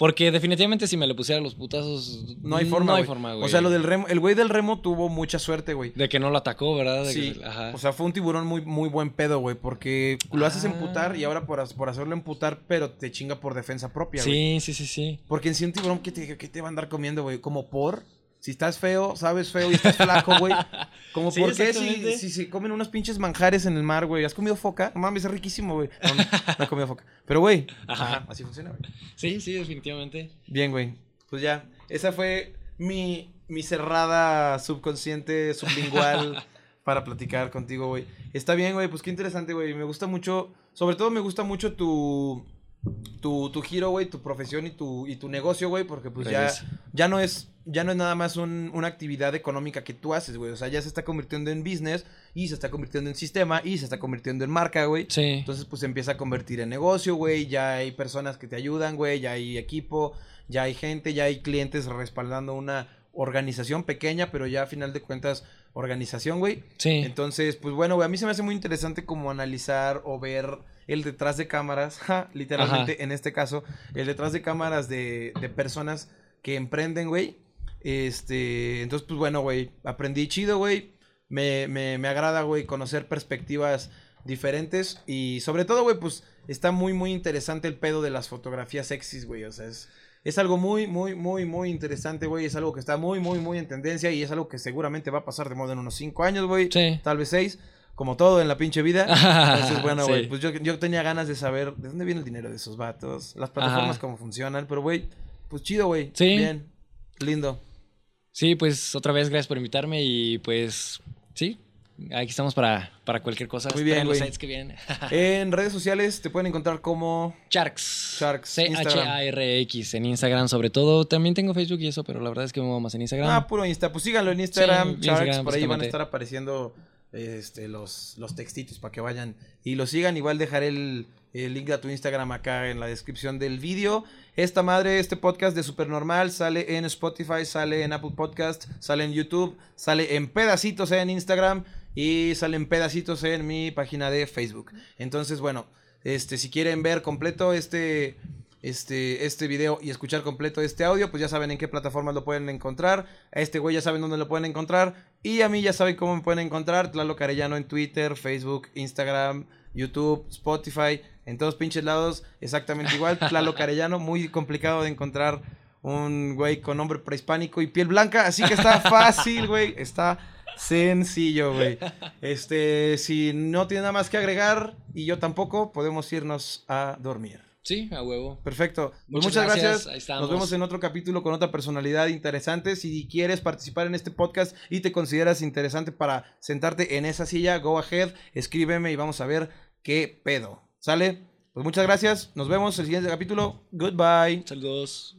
Porque definitivamente si me le pusiera los putazos. No hay forma. No hay forma, güey. O sea, lo del remo. El güey del remo tuvo mucha suerte, güey. De que no lo atacó, ¿verdad? De Sí, que- ajá. o sea, fue un tiburón muy, muy buen pedo, güey, porque lo haces Ah. emputar y ahora por, por hacerlo emputar, pero te chinga por defensa propia, güey. sí, sí, sí, sí. Porque en sí un tiburón, ¿qué te, qué te va a andar comiendo, güey? Como por, si estás feo, sabes feo y estás flaco, güey. Como Sí, por qué si, si se comen unos pinches manjares en el mar, güey. ¿Has comido foca? No mames, es riquísimo, güey. No, no, no he comido foca. Pero, güey, Ajá. ajá, así funciona, güey. Sí, sí, definitivamente. Bien, güey. Pues ya, esa fue mi, mi cerrada subconsciente, sublingual para platicar contigo, güey. Está bien, güey, pues qué interesante, güey. Me gusta mucho, sobre todo me gusta mucho tu, tu, tu giro, güey, tu profesión y tu, y tu negocio, güey, porque pues ya, ya no es, ya no es nada más un- una actividad económica que tú haces, güey. O sea, ya se está convirtiendo en business y se está convirtiendo en sistema y se está convirtiendo en marca, güey. Sí. Entonces, pues se empieza a convertir en negocio, güey. Ya hay personas que te ayudan, güey. Ya hay equipo, ya hay gente, ya hay clientes respaldando una organización pequeña, pero ya a final de cuentas, organización, güey. Sí. Entonces, pues bueno, güey, a mí se me hace muy interesante como analizar o ver el detrás de cámaras, ja, literalmente en este caso, el detrás de cámaras de, de personas que emprenden, güey. Este, entonces, pues bueno, güey, aprendí chido, güey. Me, me, me agrada, güey, conocer perspectivas diferentes y sobre todo, güey, pues está muy, muy interesante el pedo de las fotografías sexys, güey. O sea, es, es algo muy, muy, muy, muy interesante, güey. Es algo que está muy, muy, muy en tendencia y es algo que seguramente va a pasar de moda en unos cinco años, güey. Sí. Tal vez seis, como todo en la pinche vida. Entonces, bueno, güey, Sí. pues yo, yo tenía ganas de saber de dónde viene el dinero de esos vatos, las plataformas, Ajá. cómo funcionan, pero, güey, pues chido, güey. Sí. Bien, lindo. Sí, pues otra vez gracias por invitarme y pues sí, aquí estamos para, para cualquier cosa. Muy bien, los que vienen. En redes sociales te pueden encontrar como... Sharks. Sharks. C-H-A-R-X en Instagram sobre todo. También tengo Facebook y eso, pero la verdad es que me muevo más en Instagram. Ah, puro Insta. Pues síganlo en Instagram, Sí, Sharks. Instagram, por ahí van a estar apareciendo este, los, los textitos para que vayan y lo sigan. Igual dejaré el, el link a tu Instagram acá en la descripción del vídeo. Esta madre, este podcast de Supernormal sale en Spotify, sale en Apple Podcast, sale en YouTube, sale en pedacitos en Instagram y sale en pedacitos en mi página de Facebook. Entonces, bueno, este, si quieren ver completo este, este, este video y escuchar completo este audio, pues ya saben en qué plataformas lo pueden encontrar. A este güey ya saben dónde lo pueden encontrar. Y a mí ya saben cómo me pueden encontrar. Tlalo Carellano en Twitter, Facebook, Instagram, YouTube, Spotify. En todos pinches lados, exactamente igual. Tlalo Carellano, muy complicado de encontrar un güey con nombre prehispánico y piel blanca. Así que está fácil, güey. Está sencillo, güey. Este, si no tiene nada más que agregar y yo tampoco, podemos irnos a dormir. Sí, a huevo. Perfecto. Pues Muchas muchas gracias. gracias. Ahí estamos. Nos vemos en otro capítulo con otra personalidad interesante. Si quieres participar en este podcast y te consideras interesante para sentarte en esa silla, go ahead, escríbeme y vamos a ver qué pedo. ¿Sale? Pues muchas gracias. Nos vemos en el siguiente capítulo. Goodbye. Saludos.